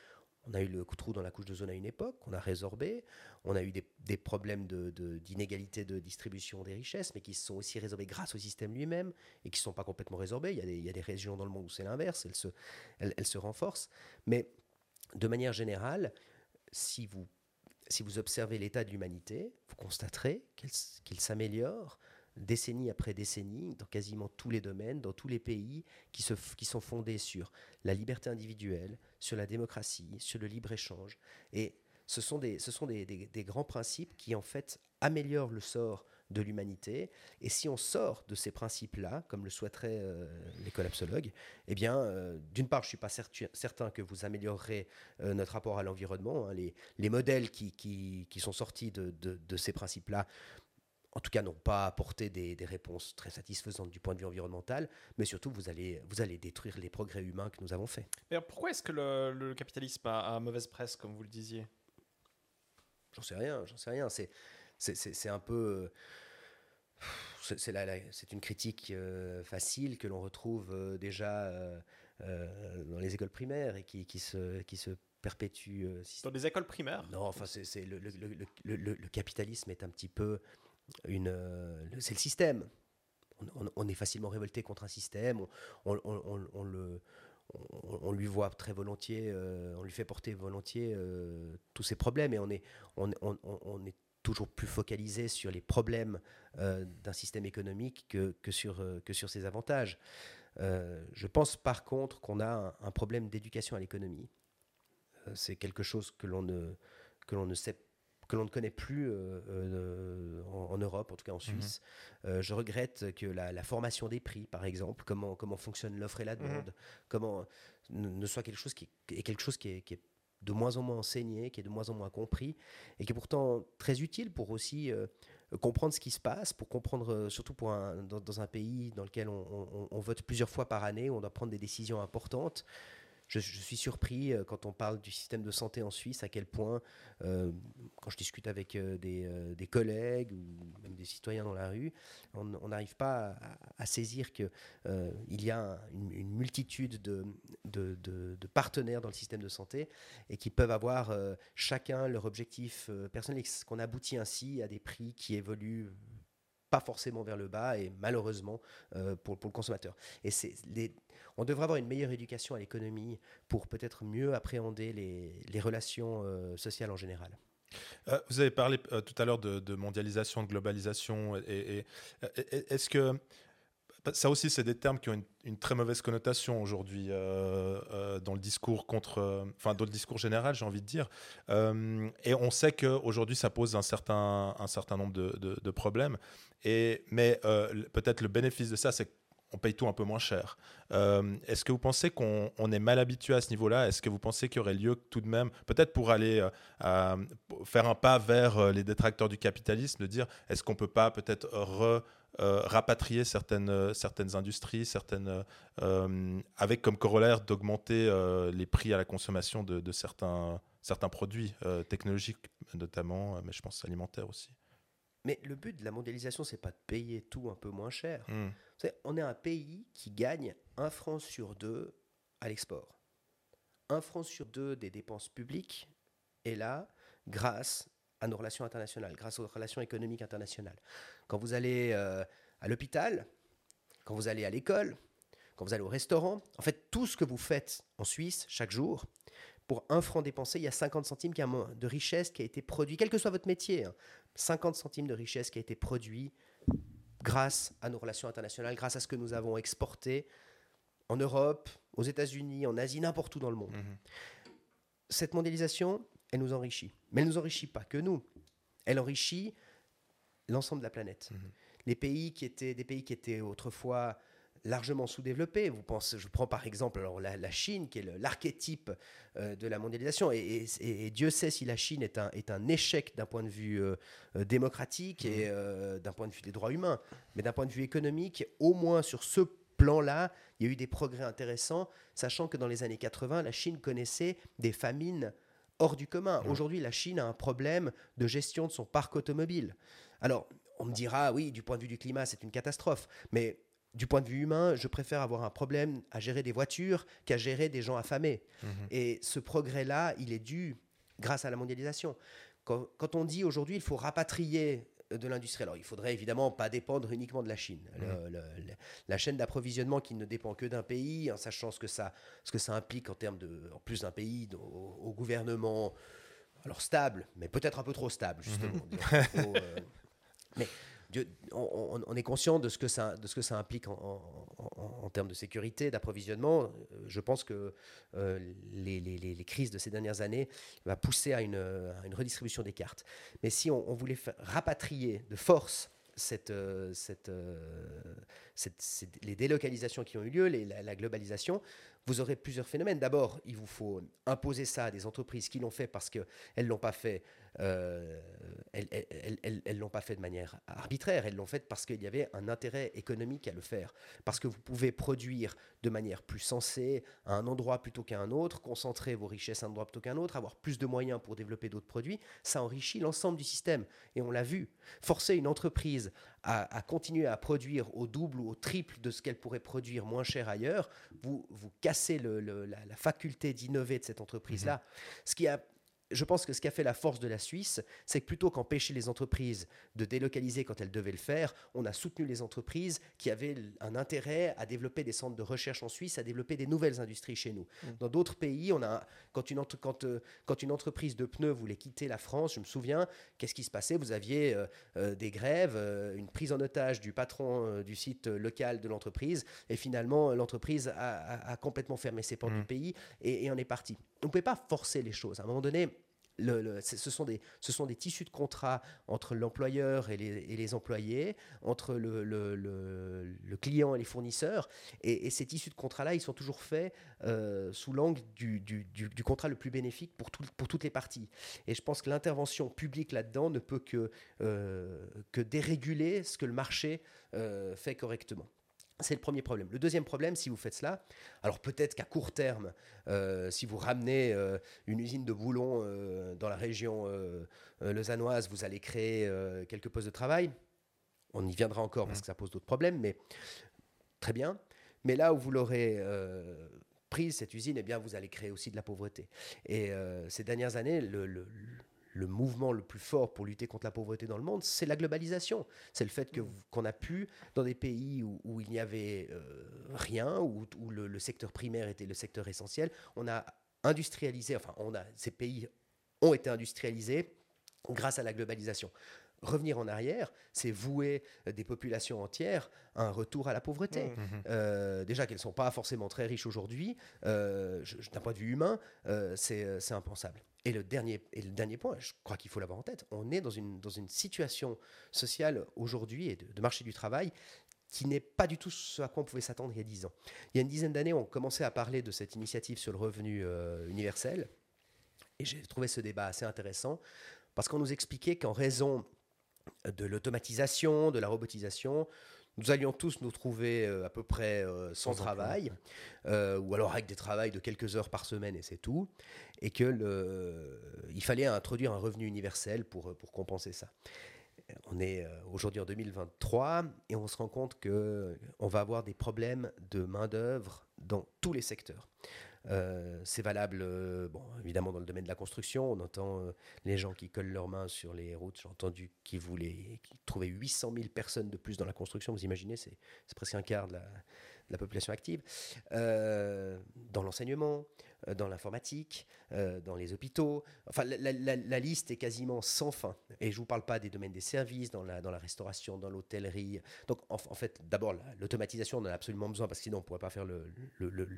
On a eu le de trou dans la couche d'ozone à une époque, on a résorbé. On a eu des, problèmes de- de- d'inégalité de, distribution des richesses, mais qui se sont aussi résorbés grâce au système lui-même et qui ne sont pas complètement résorbés. Il y, a des, régions dans le monde où c'est l'inverse, elles se, elles, elles se renforcent. Mais de manière générale, si vous, si vous observez l'état de l'humanité, vous constaterez qu'il s'améliore décennie après décennie dans quasiment tous les domaines, dans tous les pays qui, se, qui sont fondés sur la liberté individuelle, sur la démocratie, sur le libre-échange. Et ce sont, des, ce sont des- des grands principes qui, en fait, améliorent le sort de l'humanité. Et si on sort de ces principes-là, comme le souhaiteraient euh, les collapsologues, eh bien, euh, d'une part, je ne suis pas certu- certain que vous améliorerez euh, notre rapport à l'environnement. hein. Les, les modèles qui, qui- qui sont sortis de, de- de ces principes-là, en tout cas, n'ont pas apporté des, des réponses très satisfaisantes du point de vue environnemental, mais surtout, vous allez, vous allez détruire les progrès humains que nous avons faits. Mais alors, pourquoi est-ce que le, le capitalisme a, a mauvaise presse, comme vous le disiez? J'en sais rien, j'en sais rien. C'est, c'est, un peu. euh, C'est, une critique euh, facile que l'on retrouve euh, déjà euh, dans les écoles primaires et qui, qui, se, qui se perpétue. Dans les écoles primaires Non, enfin, c'est, le, le- le- le- capitalisme est un petit peu une. c'est le système. On, on- on est facilement révolté contre un système. On, on- on- on- on le, on, on lui voit très volontiers, euh, on lui fait porter volontiers euh, tous ses problèmes et on est, on, on- on- on est toujours plus focalisé sur les problèmes euh, d'un système économique que, que, sur, euh, que sur ses avantages. Euh, je pense par contre qu'on a un, un problème d'éducation à l'économie. C'est quelque chose que l'on ne, que l'on ne sait que l'on ne connaît plus en, en Europe, en tout cas en Suisse. Euh, je regrette que la, la formation des prix, par exemple, comment, comment fonctionne l'offre et la demande, comment ne, ne soit quelque chose qui est quelque chose qui est, qui est de moins en moins enseigné, qui est de moins en moins compris, et qui est pourtant très utile pour aussi euh, comprendre ce qui se passe, pour comprendre, euh, surtout pour dans, un pays dans lequel on- on vote plusieurs fois par année, où on doit prendre des décisions importantes. Je, suis surpris euh, quand on parle du système de santé en Suisse, à quel point, euh, quand je discute avec euh, des, collègues ou même des citoyens dans la rue, on n'arrive pas à, saisir qu'il il y a une, multitude de, de, partenaires dans le système de santé et qui peuvent avoir chacun leur objectif personnel. Et qu'on aboutit ainsi à des prix qui évoluent pas forcément vers le bas et malheureusement pour, pour, le consommateur. Et les, on devrait avoir une meilleure éducation à l'économie pour peut-être mieux appréhender les, relations euh, sociales en général. Euh, vous avez parlé euh, tout à l'heure de, mondialisation, de globalisation. Est-ce que ça aussi, c'est des termes qui ont une, très mauvaise connotation aujourd'hui dans le discours contre, enfin dans le discours général, j'ai envie de dire. et on sait qu'aujourd'hui, ça pose un certain, un certain nombre de, problèmes. Et, mais peut-être le bénéfice de ça, c'est on paye tout un peu moins cher. Euh, est-ce que vous pensez qu'on est mal habitué à ce niveau-là? Est-ce que vous pensez qu'il y aurait lieu tout de même, peut-être pour aller euh, faire un pas vers euh, les détracteurs du capitalisme, de dire est-ce qu'on ne peut pas peut-être rapatrier certaines, certaines industries, certaines, avec comme corollaire d'augmenter les prix à la consommation de, de certains, certains produits technologiques notamment, mais je pense alimentaires aussi mais le but de la mondialisation, c'est pas de payer tout un peu moins cher. Hmm. On est un pays qui gagne un franc sur deux à l'export. Un franc sur deux des dépenses publiques est là grâce à nos relations internationales, grâce aux relations économiques internationales. Quand vous allez euh, à l'hôpital, quand vous allez à l'école, quand vous allez au restaurant, en fait, tout ce que vous faites en Suisse chaque jour, pour un franc dépensé, il y a 50 centimes de richesse qui a été produit, quel que soit votre métier. Hein. 50 centimes de richesse qui a été produit grâce à nos relations internationales, grâce à ce que nous avons exporté en Europe, aux États-Unis, en Asie, n'importe où dans le monde. Mhm. Cette mondialisation, elle nous enrichit. Mais elle ne nous enrichit pas que nous. Elle enrichit l'ensemble de la planète. Mhm. Les pays qui étaient des pays qui étaient autrefois largement sous-développé. Vous pensez, je prends par exemple alors, la, Chine, qui est l'archétype euh, de la mondialisation, et, Dieu sait si la Chine est un, est un échec d'un point de vue euh, euh, démocratique et mmh. d'un point de vue des droits humains, mais d'un point de vue économique, au moins sur ce plan-là, il y a eu des progrès intéressants, sachant que dans les années 80, la Chine connaissait des famines hors du commun. Mmh. Aujourd'hui, la Chine a un problème de gestion de son parc automobile. Alors, on me dira, oui, du point de vue du climat, c'est une catastrophe, mais du point de vue humain, je préfère avoir un problème à gérer des voitures qu'à gérer des gens affamés. Mhm. Et ce progrès-là, il est dû grâce à la mondialisation. Quand, on dit aujourd'hui il faut rapatrier de l'industrie, alors il faudrait évidemment pas dépendre uniquement de la Chine. La chaîne d'approvisionnement qui ne dépend que d'un pays, en sachant ce que ça, ce que ça implique en termes de, en plus d'un pays au, gouvernement, alors stable, mais peut-être un peu trop stable justement. Mhm. Euh, mais on, est conscient de ce que ça, implique en, termes de sécurité, d'approvisionnement. Euh, je pense que euh, les, crises de ces dernières années vont pousser à une, redistribution des cartes. Mais si on, voulait rapatrier de force cette, les délocalisations qui ont eu lieu, la, globalisation, vous aurez plusieurs phénomènes. D'abord, il vous faut imposer ça à des entreprises qui l'ont fait parce qu'elles ne l'ont pas fait euh, elles l'ont pas fait de manière arbitraire, elles l'ont fait parce qu'il y avait un intérêt économique à le faire. Parce que vous pouvez produire de manière plus sensée à un endroit plutôt qu'à un autre, concentrer vos richesses à un endroit plutôt qu'à un autre, avoir plus de moyens pour développer d'autres produits, ça enrichit l'ensemble du système. Et on l'a vu. Forcer une entreprise à, continuer à produire au double ou au triple de ce qu'elle pourrait produire moins cher ailleurs, vous, vous cassez la, faculté d'innover de cette entreprise-là. Mmh. Ce qui a je pense que ce qui a fait la force de la Suisse, c'est que plutôt qu'empêcher les entreprises de délocaliser quand elles devaient le faire, on a soutenu les entreprises qui avaient un intérêt à développer des centres de recherche en Suisse, à développer des nouvelles industries chez nous. Mm. Dans d'autres pays, on a, quand, une, quand, euh, quand une entreprise de pneus voulait quitter la France, je me souviens, qu'est-ce qui se passait? Vous aviez euh, euh, des grèves, une prise en otage du patron du site local de l'entreprise, et finalement, l'entreprise a, complètement fermé ses portes du mm. pays, et, et on est parti. On ne pouvait pas forcer les choses. À un moment donné, ce, sont des, tissus de contrat entre l'employeur et les, employés, entre le, client et les fournisseurs. Et, ces tissus de contrat-là, ils sont toujours faits euh, sous l'angle du, contrat le plus bénéfique pour, tout, pour toutes les parties. Et je pense que l'intervention publique là-dedans ne peut que, euh, déréguler ce que le marché euh, fait correctement. C'est le premier problème. Le deuxième problème, si vous faites cela, alors peut-être qu'à court terme, euh, si vous ramenez euh, une usine de boulons euh, dans la région lausannoise, vous allez créer quelques postes de travail. On y viendra encore parce que ça pose d'autres problèmes, mais très bien. Mais là où vous l'aurez prise, cette usine, eh bien, vous allez créer aussi de la pauvreté. Et ces dernières années, le le mouvement le plus fort pour lutter contre la pauvreté dans le monde, c'est la globalisation. C'est le fait que, qu'on a pu, dans des pays où, il n'y avait euh, rien, où, où le, secteur primaire était le secteur essentiel, on a industrialisé, enfin, on a, ces pays ont été industrialisés grâce à la globalisation. Revenir en arrière, c'est vouer des populations entières à un retour à la pauvreté. Mmh. Euh, déjà qu'elles ne sont pas forcément très riches aujourd'hui, euh, d'un point de vue humain, c'est, c'est impensable. Et le dernier, et le dernier point, je crois qu'il faut l'avoir en tête, on est dans une, dans une situation sociale aujourd'hui et de, marché du travail qui n'est pas du tout ce à quoi on pouvait s'attendre il y a dix ans. Il y a une dizaine d'années, on commençait à parler de cette initiative sur le revenu euh, universel. Et j'ai trouvé ce débat assez intéressant parce qu'on nous expliquait qu'en raison de l'automatisation, de la robotisation, nous allions tous nous trouver euh, à peu près euh, sans, travail, euh, ou alors avec des travails de quelques heures par semaine et c'est tout, et qu'il fallait introduire un revenu universel pour, pour compenser ça. On est aujourd'hui en 2023 et on se rend compte qu'on va avoir des problèmes de main-d'œuvre dans tous les secteurs. Euh, c'est valable, euh, bon, évidemment, dans le domaine de la construction. On entend euh, les gens qui collent leurs mains sur les routes. J'ai entendu qu'ils voulaient trouver 800 000 personnes de plus dans la construction. Vous imaginez, c'est presque un quart de la, population active. dans l'enseignement, dans l'informatique, dans les hôpitaux. Enfin, la, liste est quasiment sans fin. Et je ne vous parle pas des domaines des services, dans la, dans la restauration, dans l'hôtellerie. Donc, en, fait, d'abord, l'automatisation, on en a absolument besoin parce que sinon, on ne pourrait pas faire le, le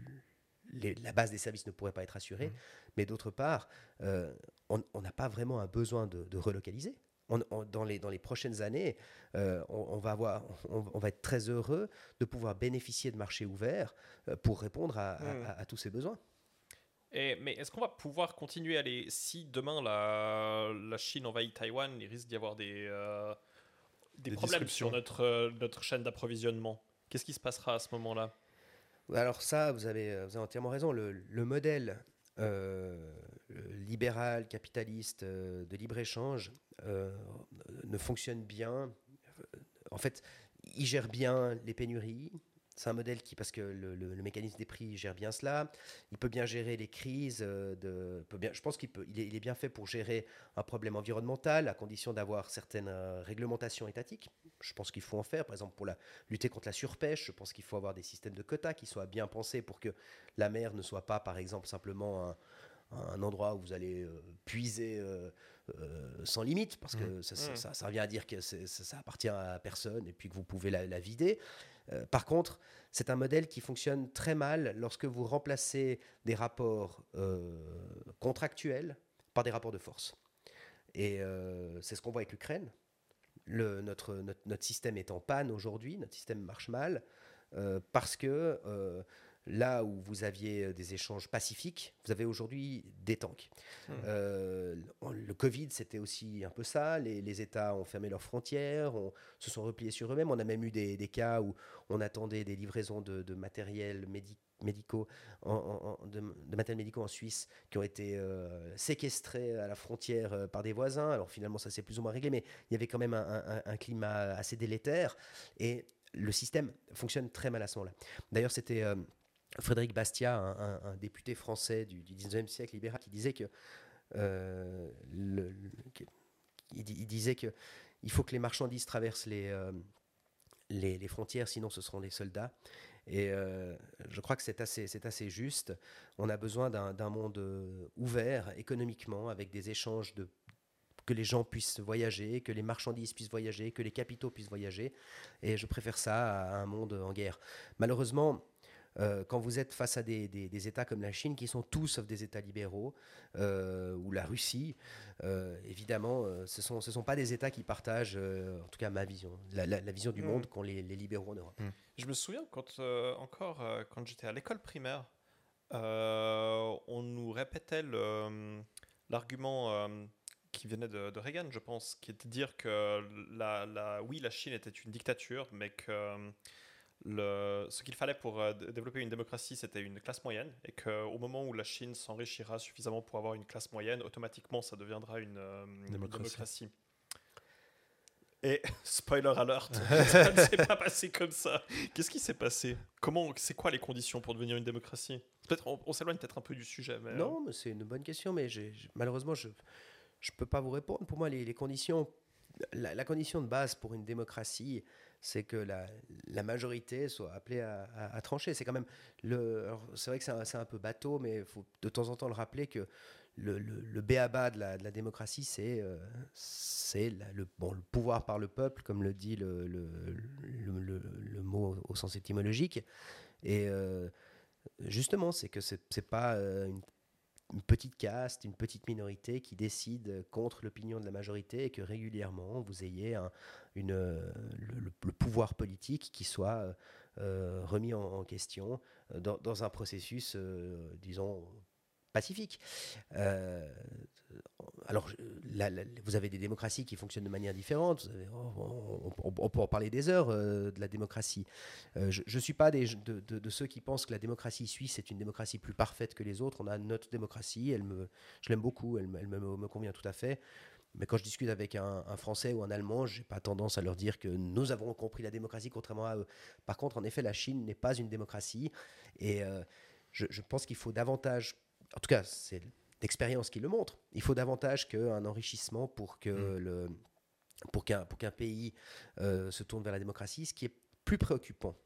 la base des services ne pourrait pas être assurée. Mmh. Mais d'autre part, euh, on n'a pas vraiment un besoin de, relocaliser. dans, les, dans les prochaines années, euh, on, va avoir, on, va être très heureux de pouvoir bénéficier de marchés ouverts euh, pour répondre mmh. à, tous ces besoins. Et, mais est-ce qu'on va pouvoir continuer à aller Si demain la, la Chine envahit Taïwan, il risque d'y avoir des, des, problèmes sur notre, notre chaîne d'approvisionnement? Qu'est-ce qui se passera à ce moment-là? Alors ça, vous avez, vous avez entièrement raison. Le, modèle euh, libéral, capitaliste, euh, de libre-échange euh, ne fonctionne bien. En fait, il gère bien les pénuries, c'est un modèle qui, parce que le, mécanisme des prix gère bien cela, il peut bien gérer les crises. Euh, de, peut bien, je pense qu'il peut, il est, bien fait pour gérer un problème environnemental à condition d'avoir certaines euh, réglementations étatiques. Je pense qu'il faut en faire, par exemple pour la, lutter contre la surpêche. Je pense qu'il faut avoir des systèmes de quotas qui soient bien pensés pour que la mer ne soit pas, par exemple, simplement un, endroit où vous allez euh, puiser sans limite, parce que mmh. mmh. ça, ça, revient à dire que ça, appartient à personne et puis que vous pouvez la, la vider. Euh, par contre, c'est un modèle qui fonctionne très mal lorsque vous remplacez des rapports euh, contractuels par des rapports de force. Et euh, c'est ce qu'on voit avec l'Ukraine. notre, notre, système est en panne aujourd'hui, notre système marche mal, parce que Là où vous aviez euh, des échanges pacifiques, vous avez aujourd'hui des tanks. Hmm. Euh, le Covid, c'était aussi un peu ça. Les, États ont fermé leurs frontières, on, se sont repliés sur eux-mêmes. On a même eu des, cas où on attendait des livraisons de, matériel médicaux en, de, matériel médicaux en Suisse qui ont été euh, séquestrés à la frontière par des voisins. Alors finalement, ça s'est plus ou moins réglé, mais il y avait quand même un, climat assez délétère et le système fonctionne très mal à ce moment-là. D'ailleurs, c'était Frédéric Bastiat, un, député français du, 19e siècle libéral, qui disait que euh, il, disait faut que les marchandises traversent les, euh, les, frontières, sinon ce seront les soldats. Et euh, je crois que c'est assez, assez juste. On a besoin d'un monde ouvert économiquement, avec des échanges de que les gens puissent voyager, que les marchandises puissent voyager, que les capitaux puissent voyager. Et je préfère ça à un monde en guerre. Malheureusement, euh, quand vous êtes face à des, États comme la Chine, qui sont tous sauf des États libéraux, euh, ou la Russie, euh, évidemment, ce ne sont, ce sont pas des États qui partagent, en tout cas ma vision, la, vision du mm. monde qu'ont les, libéraux en Europe. Mm. Je me souviens quand, encore quand j'étais à l'école primaire, on nous répétait l'argument qui venait de, de, Reagan, je pense, qui était de dire que la, la, oui, la Chine était une dictature, mais que le, ce qu'il fallait pour euh, développer une démocratie, c'était une classe moyenne, et qu'au moment où la Chine s'enrichira suffisamment pour avoir une classe moyenne, automatiquement, ça deviendra une, euh, une Démocratie. Et spoiler alert, ça ne s'est pas passé comme ça. Qu'est-ce qui s'est passé? Comment C'est quoi les conditions pour devenir une démocratie? Peut-être on, on s'éloigne peut-être un peu du sujet, mais euh, Non, mais c'est une bonne question, mais malheureusement, je ne peux pas vous répondre. Pour moi, les, les conditions, la, la condition de base pour une démocratie, c'est que la, majorité soit appelée à, trancher. C'est quand même le. C'est vrai que c'est un, peu bateau, mais il faut de temps en temps le rappeler que le, le, le béaba de la, démocratie, c'est euh, le, bon, le pouvoir par le peuple, comme le dit le, le, mot au sens étymologique. Et euh, justement, c'est que c'est pas euh, une, une petite caste, une petite minorité qui décide contre l'opinion de la majorité et que régulièrement vous ayez un- une, euh, le, pouvoir politique qui soit euh, euh, remis en, question dans, dans un processus, disons, pacifique. Euh, alors, vous avez des démocraties qui fonctionnent de manière différente. Avez- on, on- peut en parler des heures euh, de la démocratie. Euh, je ne suis pas de, ceux qui pensent que la démocratie suisse est une démocratie plus parfaite que les autres. On a notre démocratie, elle me, je l'aime beaucoup, elle, me, convient tout à fait. Mais quand je discute avec un, Français ou un Allemand, je n'ai pas tendance à leur dire que nous avons compris la démocratie contrairement à eux. Par contre, en effet, la Chine n'est pas une démocratie. Et je pense qu'il faut davantage, en tout cas, c'est l'expérience qui le montre, il faut davantage qu'un enrichissement pour que Mm. le pour qu'un pour qu'un pays euh, se tourne vers la démocratie, ce qui est plus préoccupant.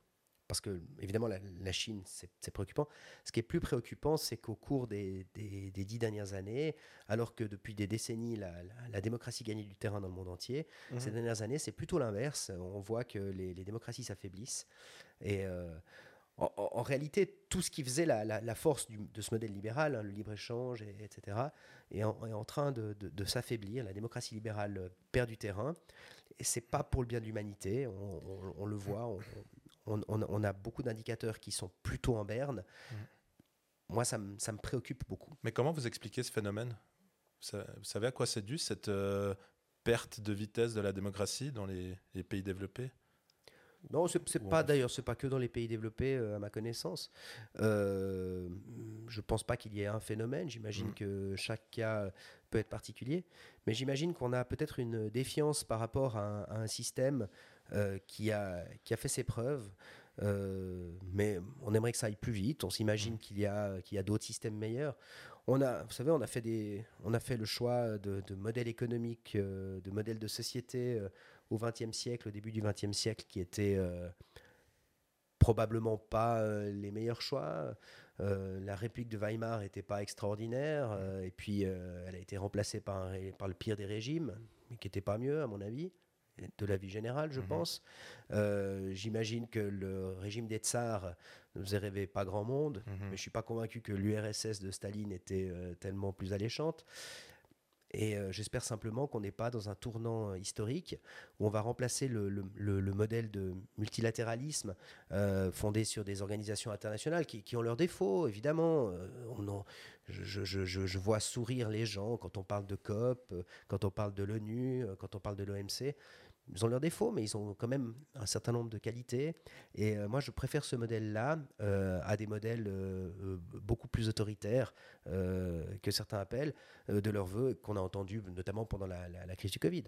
Parce que, évidemment, la, la Chine, c'est préoccupant. Ce qui est plus préoccupant, c'est qu'au cours des, des- des dix dernières années, alors que depuis des décennies, la, la- la démocratie gagnait du terrain dans le monde entier, Mhm. ces dernières années, c'est plutôt l'inverse. On voit que les, les démocraties s'affaiblissent. Et euh, en, réalité, tout ce qui faisait la, la- la force du- de ce modèle libéral, hein, le libre-échange, et- etc., est en, est en train de, de- de s'affaiblir. La démocratie libérale perd du terrain. Et c'est pas pour le bien de l'humanité. On, on- on le voit. On, a beaucoup d'indicateurs qui sont plutôt en berne. Moi, ça me, ça me préoccupe beaucoup. Mais comment vous expliquez ce phénomène? Vous savez à quoi c'est dû, cette euh, perte de vitesse de la démocratie dans les, les pays développés? Non, c'est pas d'ailleurs, c'est pas que dans les pays développés, euh, à ma connaissance. Euh, je pense pas qu'il y ait un phénomène. J'imagine Mhm. que chaque cas peut être particulier, mais j'imagine qu'on a peut-être une défiance par rapport à un, à un système euh, qui a qui a fait ses preuves. Euh, mais on aimerait que ça aille plus vite. On s'imagine qu'il y a qu'il y a d'autres systèmes meilleurs. On a, vous savez, on a fait des, on a fait le choix de, de modèles économiques, de modèles de société au XXe siècle, au début du XXe siècle, qui étaient euh, probablement pas euh, les meilleurs choix. Euh, la République de Weimar n'était pas extraordinaire, et puis elle a été remplacée par, un ré- par le pire des régimes, mais qui n'était pas mieux, à mon avis, de la vie générale, je Mhm. pense. Euh, J'imagine que le régime des tsars ne faisait rêver pas grand monde, Mhm. mais je ne suis pas convaincu que l'URSS de Staline était euh, tellement plus alléchante. Et euh, j'espère simplement qu'on n'est pas dans un tournant euh, historique où on va remplacer le, le- le- le modèle de multilatéralisme euh, fondé sur des organisations internationales qui, ont leurs défauts, évidemment. Je, vois sourire les gens quand on parle de COP, quand on parle de l'ONU, quand on parle de l'OMC. Ils ont leurs défauts, mais ils ont quand même un certain nombre de qualités. Et euh, moi, je préfère ce modèle-là euh, à des modèles euh, beaucoup plus autoritaires que certains appellent de leur vœu, qu'on a entendu notamment pendant la, la- la crise du Covid.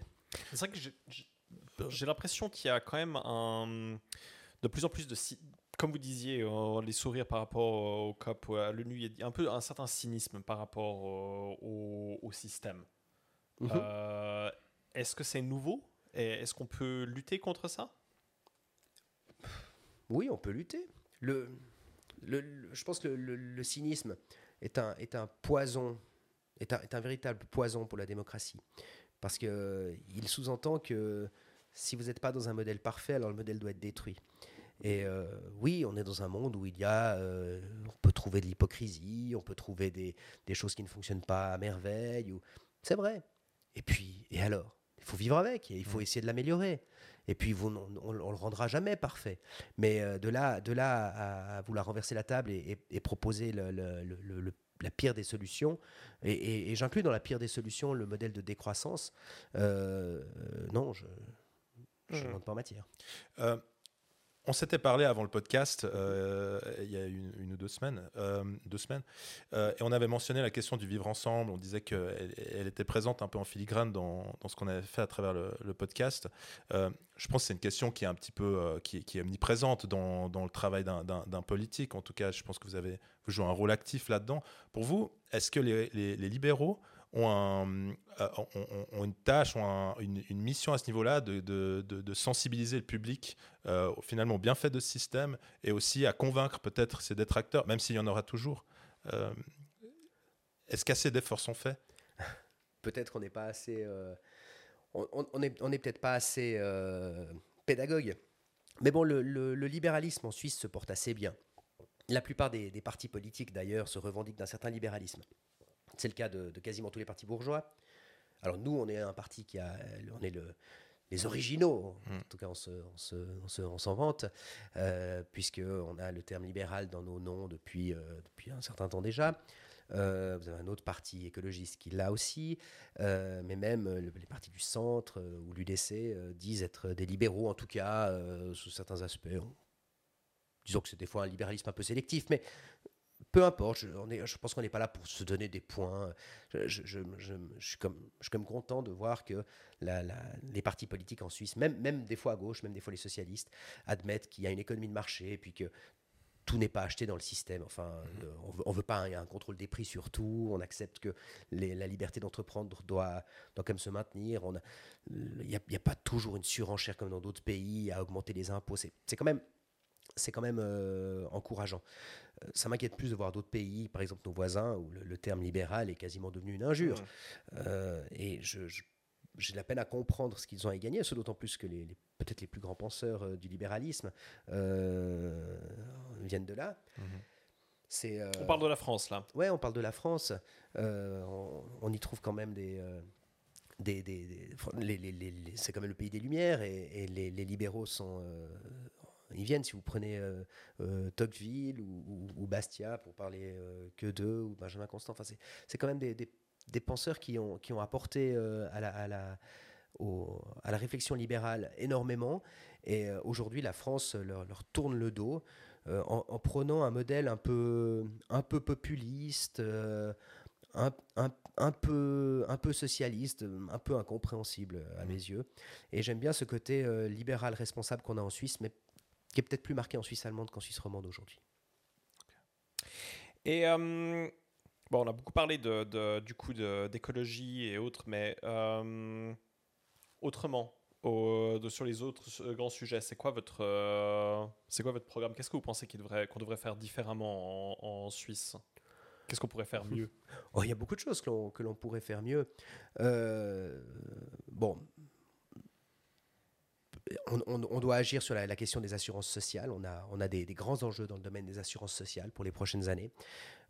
C'est vrai que j'ai- l'impression qu'il y a quand même un, de plus en plus de, comme vous disiez, euh, les sourires par rapport au COP, ou à l'ONU, il y a un peu un certain cynisme par rapport euh, au, au système. Mhm. Euh, Est-ce que c'est nouveau? Est-ce qu'on peut lutter contre ça? Oui, on peut lutter. Le, le- je pense que le, cynisme est un, est un poison, est un, est un véritable poison pour la démocratie. Parce qu'il sous-entend que si vous n'êtes pas dans un modèle parfait, alors le modèle doit être détruit. Et euh, oui, on est dans un monde où il y a, euh, on peut trouver de l'hypocrisie, on peut trouver des, des choses qui ne fonctionnent pas à merveille. Ou... C'est vrai. Et puis, et alors? Il faut vivre avec, et il faut essayer de l'améliorer. Et puis, vous, on, on, on le rendra jamais parfait. Mais euh, de là, de là à, à vouloir renverser la table et, et- et proposer le- le- le- le- le- la pire des solutions, et, et- et j'inclus dans la pire des solutions le modèle de décroissance, euh, euh, non, je ne Mhm. rentre pas en matière. Euh, on s'était parlé avant le podcast, euh, il y a une, ou deux semaines, euh, deux semaines, euh, et on avait mentionné la question du vivre ensemble. On disait qu'elle elle était présente un peu en filigrane dans, dans ce qu'on avait fait à travers le, podcast. Je pense que c'est une question qui est un petit peu, qui, est- omniprésente dans, dans le travail d'un- politique. En tout cas, je pense que vous avez vous jouez un rôle actif là-dedans. Pour vous, est-ce que les- les libéraux euh, ont- une tâche, ont un- une, mission à ce niveau-là de, sensibiliser le public euh, finalement au bienfait de ce système et aussi à convaincre peut-être ses détracteurs, même s'il y en aura toujours. Euh, Est-ce qu'assez d'efforts sont faits? Peut-être on n'est pas assez. on on- on est, on est peut-être pas assez pédagogue. Mais bon, le, libéralisme en Suisse se porte assez bien. La plupart des partis politiques, d'ailleurs, se revendiquent d'un certain libéralisme. C'est le cas de, de quasiment tous les partis bourgeois. Alors nous, on est un parti qui a, on est le, les originaux. En tout cas, on se, on se- on se- on s'en vante, euh, puisque on a le terme libéral dans nos noms depuis, euh, depuis un certain temps déjà. Euh, vous avez un autre parti écologiste qui l'a aussi, euh, mais même le- les partis du centre euh, ou l'UDC disent être des libéraux, en tout cas, sous certains aspects. On- disons que c'est des fois un libéralisme un peu sélectif, mais peu importe, je, on est- je pense qu'on n'est pas là pour se donner des points. Je, suis, comme, je suis comme content de voir que la- la- les partis politiques en Suisse, même, même des fois à gauche, même des fois les socialistes, admettent qu'il y a une économie de marché et puis que tout n'est pas acheté dans le système. Enfin, le- on veut, on veut pas un, un contrôle des prix sur tout. On accepte que les- la liberté d'entreprendre doit, doit quand même se maintenir. Il n'y a, pas toujours une surenchère comme dans d'autres pays à augmenter les impôts. C'est quand même, c'est quand même euh, encourageant. Euh, Ça m'inquiète plus de voir d'autres pays, par exemple nos voisins, où le, le terme libéral est quasiment devenu une injure. Euh, et je, je- j'ai de la peine à comprendre ce qu'ils ont à y gagner, ce d'autant plus que les, les- peut-être les plus grands penseurs euh, du libéralisme euh, viennent de là. C'est, euh, On parle de la France là. Ouais, on parle de la France. Euh, on, on y trouve quand même des. euh, des, des- des- fr- les- les- les- les- c'est quand même le pays des Lumières et, et les, les libéraux sont. Ils viennent, si vous prenez euh, euh, Tocqueville ou, ou- Bastia, pour parler euh, que d'eux, ou Benjamin Constant. Enfin, c'est, quand même des, des- penseurs qui ont, qui ont apporté à, la, à, la, à la réflexion libérale énormément. Et aujourd'hui, la France leur, leur tourne le dos en, en prenant un modèle un peu, un peu populiste, un, un- un peu, un peu socialiste, un peu incompréhensible à mes yeux. Et j'aime bien ce côté libéral responsable qu'on a en Suisse, mais qui est peut-être plus marqué en Suisse allemande qu'en Suisse romande aujourd'hui. Et euh, bon, on a beaucoup parlé de, de- du coup d'écologie et autres, mais euh, autrement, au- de- sur les autres euh, grands sujets, c'est quoi votre, euh, c'est quoi votre programme? Qu'est-ce que vous pensez devrait, qu'on devrait faire différemment en, en Suisse? Qu'est-ce qu'on pourrait faire mieux? Oh, il y a beaucoup de choses que l'on, pourrait faire mieux. Bon, on, doit agir sur la, question des assurances sociales. On a, des grands enjeux dans le domaine des assurances sociales pour les prochaines années.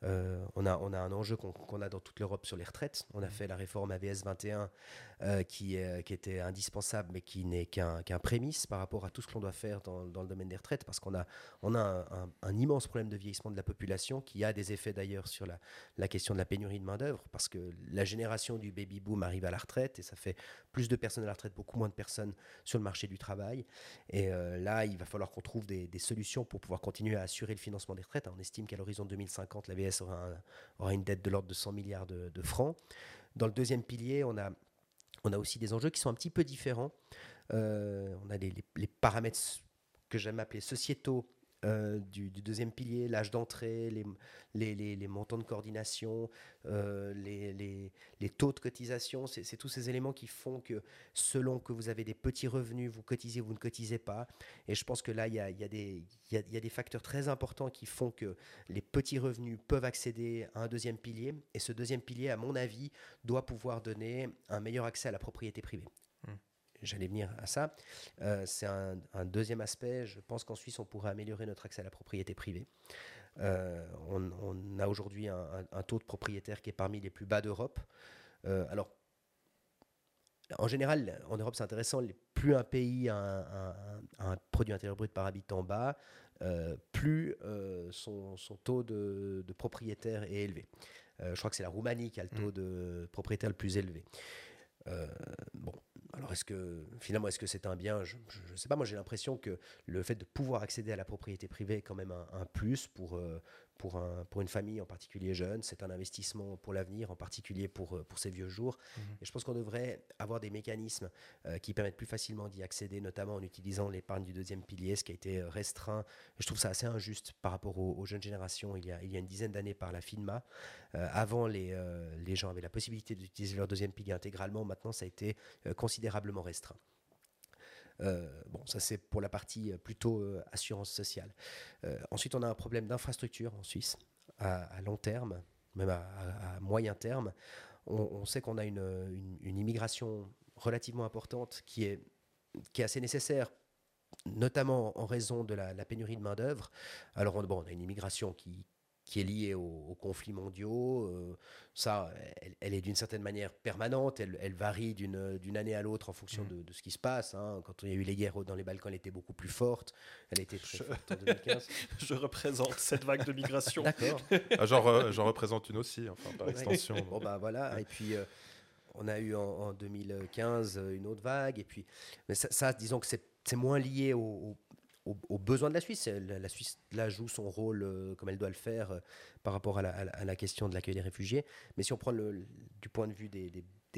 Euh, on, a, on a un enjeu qu'on, a dans toute l'Europe sur les retraites. On a fait la réforme AVS 21 euh, qui, est- qui était indispensable, mais qui n'est qu'un, qu'un prémisse par rapport à tout ce que l'on doit faire dans, dans le domaine des retraites, parce qu'on a, on a un, un- un immense problème de vieillissement de la population qui a des effets d'ailleurs sur la, la question de la pénurie de main-d'œuvre, parce que la génération du baby-boom arrive à la retraite et ça fait plus de personnes à la retraite, beaucoup moins de personnes sur le marché du travail. Et euh, là, il va falloir qu'on trouve des, des solutions pour pouvoir continuer à assurer le financement des retraites. On estime qu'à l'horizon 2050, l'AVS aura, aura une dette de l'ordre de 100 milliards de, francs. Dans le deuxième pilier, on a, on a aussi des enjeux qui sont un petit peu différents. Euh, on a les- les paramètres que j'aime appeler sociétaux euh, du, deuxième pilier, l'âge d'entrée, les, montants de coordination, euh, les, taux de cotisation. C'est tous ces éléments qui font que selon que vous avez des petits revenus, vous cotisez, vous ne cotisez pas. Et je pense que là, il y a, y a y a des facteurs très importants qui font que les petits revenus peuvent accéder à un deuxième pilier. Et ce deuxième pilier, à mon avis, doit pouvoir donner un meilleur accès à la propriété privée. J'allais venir à ça. Euh, c'est un, un deuxième aspect. Je pense qu'en Suisse, on pourrait améliorer notre accès à la propriété privée. Euh, on, on a aujourd'hui un, taux de propriétaire qui est parmi les plus bas d'Europe. Euh, alors, en général, en Europe, c'est intéressant. Plus un pays a un, un- un- un produit intérieur brut par habitant bas, euh, plus euh, son, son taux de, de propriétaire est élevé. Euh, je crois que c'est la Roumanie qui a le taux de propriétaire le plus élevé. Bon, alors est-ce que finalement, est-ce que c'est un bien? Je ne sais pas. Moi, j'ai l'impression que le fait de pouvoir accéder à la propriété privée est quand même un, un plus pour, euh, pour, un, pour une famille en particulier jeune. C'est un investissement pour l'avenir, en particulier pour, euh, pour ces vieux jours. Mhm. Et je pense qu'on devrait avoir des mécanismes euh, qui permettent plus facilement d'y accéder, notamment en utilisant l'épargne du deuxième pilier, ce qui a été euh, restreint. Je trouve ça assez injuste par rapport aux, aux jeunes générations il y a, il y a une dizaine d'années par la FINMA. Euh, avant, les, euh, les gens avaient la possibilité d'utiliser leur deuxième pilier intégralement. Maintenant, ça a été considérablement restreint. Euh, bon, ça c'est pour la partie euh, plutôt euh, assurance sociale. Ensuite, on a un problème d'infrastructure en Suisse, à, long terme, même à, moyen terme. On, sait qu'on a une, immigration relativement importante qui est, qui est assez nécessaire notamment en raison de la, pénurie de main-d'œuvre. Alors, on a une immigration qui, qui est liée aux, aux conflits mondiaux. euh, ça, elle, elle est d'une certaine manière permanente. Elle, elle varie d'une année à l'autre en fonction de, de ce qui se passe. hein. Quand il y a eu les guerres dans les Balkans, elle était beaucoup plus forte. Elle été très Je- forte en 2015. Je représente cette vague de migration. D'accord. Ah, J'en re- j'en représente une aussi, enfin, par Ouais. extension. Bon, bah voilà. Et puis, euh, on a eu en, en 2015 euh, une autre vague. Et puis, mais ça, ça, disons que c'est c'est moins lié au- au- au- aux besoins de la Suisse. La, Suisse, là, joue son rôle euh, comme elle doit le faire euh, par rapport à la, question de l'accueil des réfugiés. Mais si on prend le, du point de vue des,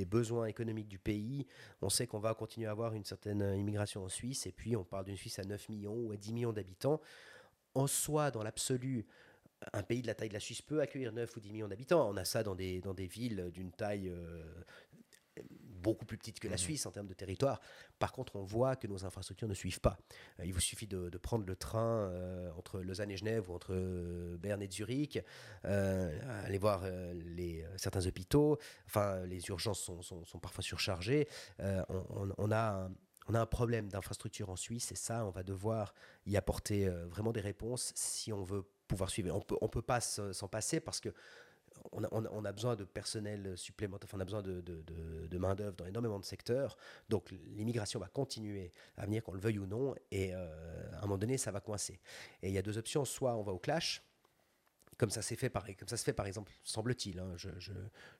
besoins économiques du pays, on sait qu'on va continuer à avoir une certaine immigration en Suisse. Et puis, on parle d'une Suisse à 9 millions ou à 10 millions d'habitants. En soi, dans l'absolu, un pays de la taille de la Suisse peut accueillir 9 ou 10 millions d'habitants. On a ça dans des, dans des villes d'une taille euh, beaucoup plus petite que la Mhm. Suisse en termes de territoire. Par contre, on voit que nos infrastructures ne suivent pas. Euh, il vous suffit de, de prendre le train euh, entre Lausanne et Genève ou entre euh, Berne et Zurich, euh, aller voir les, certains hôpitaux. Enfin, les urgences sont, sont- sont parfois surchargées. On, on- on a un, on a un problème d'infrastructure en Suisse et ça, on va devoir y apporter vraiment des réponses si on veut pouvoir suivre. On peut, on peut pas se- s'en passer parce que on a, besoin de personnel supplémentaire, on a besoin de main-d'œuvre dans énormément de secteurs. Donc l'immigration va continuer à venir, qu'on le veuille ou non, et euh, à un moment donné, ça va coincer. Et il y a deux options soit on va au clash, comme ça, s'est fait par, comme ça se fait par exemple, semble-t-il, hein, je, je-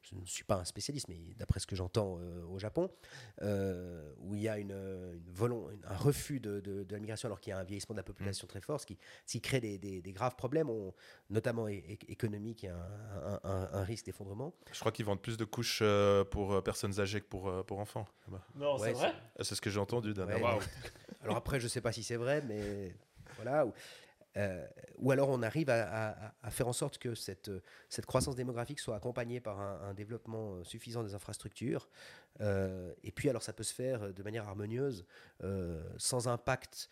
je ne suis pas un spécialiste, mais d'après ce que j'entends euh, au Japon, euh, où il y a une, une volon- une- un refus de, de- de la migration alors qu'il y a un vieillissement de la population très fort, ce qui, ce qui crée des, des- des graves problèmes, on- notamment économiques et un, un- un- un risque d'effondrement. Je crois qu'ils vendent plus de couches euh, pour personnes âgées que pour, pour enfants. Non, Ouais, c'est vrai C'est ce que j'ai entendu Ouais, dernièrement. Alors après, je ne sais pas si c'est vrai, mais voilà. Ou, euh, ou alors on arrive à, faire en sorte que cette, euh, cette croissance démographique soit accompagnée par un, développement euh, suffisant des infrastructures. Et puis alors ça peut se faire de manière harmonieuse, sans impact,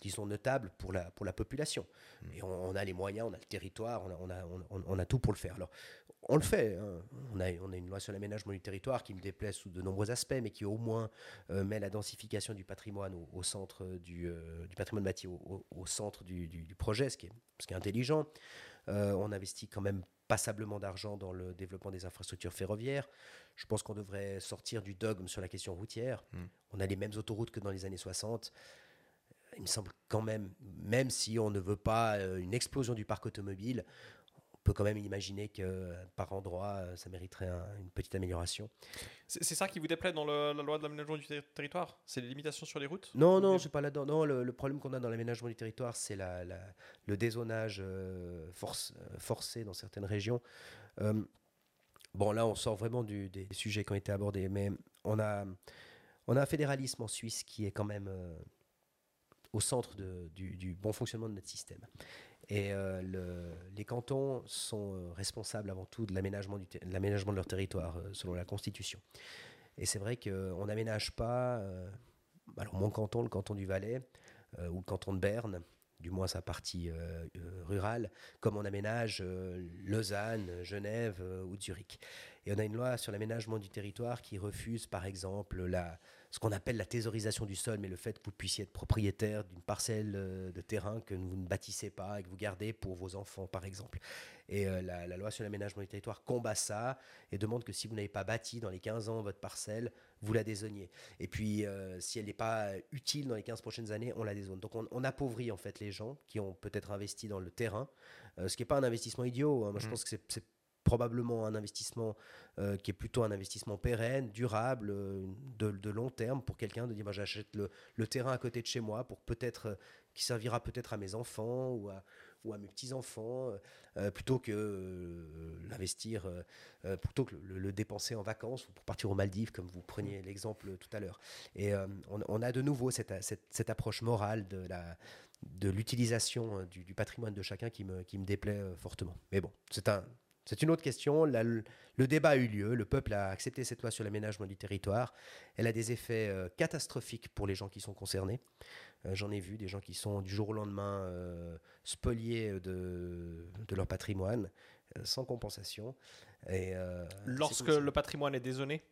disons, notable pour la, pour la population. Et on, on a les moyens, on a le territoire, on a, on a, on- on a tout pour le faire. Alors on le fait. hein. On, a, on a une loi sur l'aménagement du territoire qui me déplaît sous de nombreux aspects, mais qui au moins euh, met la densification du patrimoine au, au centre du, euh, du patrimoine bâti au, au- au centre du, du- du projet, ce qui est, ce qui est intelligent. Euh, on investit quand même passablement d'argent dans le développement des infrastructures ferroviaires. Je pense qu'on devrait sortir du dogme sur la question routière. Mm. On a les mêmes autoroutes que dans les années 60. Il me semble quand même, même si on ne veut pas euh, une explosion du parc automobile, peut quand même imaginer que euh, par endroit, euh, ça mériterait un- une petite amélioration. C'est ça qui vous déplaît dans le- la loi de l'aménagement du ter- territoire? C'est les limitations sur les routes? Non, non, c'est pas là-dedans. Non, le, le problème qu'on a dans l'aménagement du territoire, c'est la, la- le dézonage euh, force- forcé dans certaines régions. Euh, bon, là, on sort vraiment du- des sujets qui ont été abordés, mais on a, on a un fédéralisme en Suisse qui est quand même euh, au centre de- du, du bon fonctionnement de notre système. Et euh, le- les cantons sont euh, responsables avant tout de l'aménagement, de leur territoire, euh, selon la Constitution. Et c'est vrai qu'on n'aménage pas, alors mon canton, le canton du Valais, ou le canton de Berne, du moins sa partie rurale, comme on aménage Lausanne, Genève ou Zurich. Et on a une loi sur l'aménagement du territoire qui refuse, par exemple, la, ce qu'on appelle la thésaurisation du sol, mais le fait que vous puissiez être propriétaire d'une parcelle euh, de terrain que vous ne bâtissez pas et que vous gardez pour vos enfants, par exemple. Et euh, la, la loi sur l'aménagement du territoire combat ça et demande que si vous n'avez pas bâti dans les 15 ans votre parcelle, vous la dézoniez. Et puis, euh, si elle n'est pas utile dans les 15 prochaines années, on la dézone. Donc, on, on appauvrit en fait les gens qui ont peut-être investi dans le terrain, euh, ce qui n'est pas un investissement idiot. hein. Moi, je Mhm. pense que c'est probablement un investissement euh, qui est plutôt un investissement pérenne, durable, euh, de, de long terme pour quelqu'un de dire bah, j'achète le, le terrain à côté de chez moi pour peut-être euh, qui servira peut-être à mes enfants ou à, ou à mes petits-enfants, plutôt que l'investir, plutôt que le, le dépenser en vacances ou pour partir aux Maldives, comme vous preniez l'exemple tout à l'heure. Et on, on a de nouveau cette, cette, cette approche morale de la de l'utilisation du, du patrimoine de chacun qui me, qui me déplaît fortement. Mais bon, c'est un, c'est une autre question. La- le, débat a eu lieu. Le peuple a accepté cette loi sur l'aménagement du territoire. Elle a des effets euh, catastrophiques pour les gens qui sont concernés. Euh, J'en ai vu des gens qui sont du jour au lendemain euh, spoliés de, de leur patrimoine sans compensation. Et, Lorsque le patrimoine est dézoné?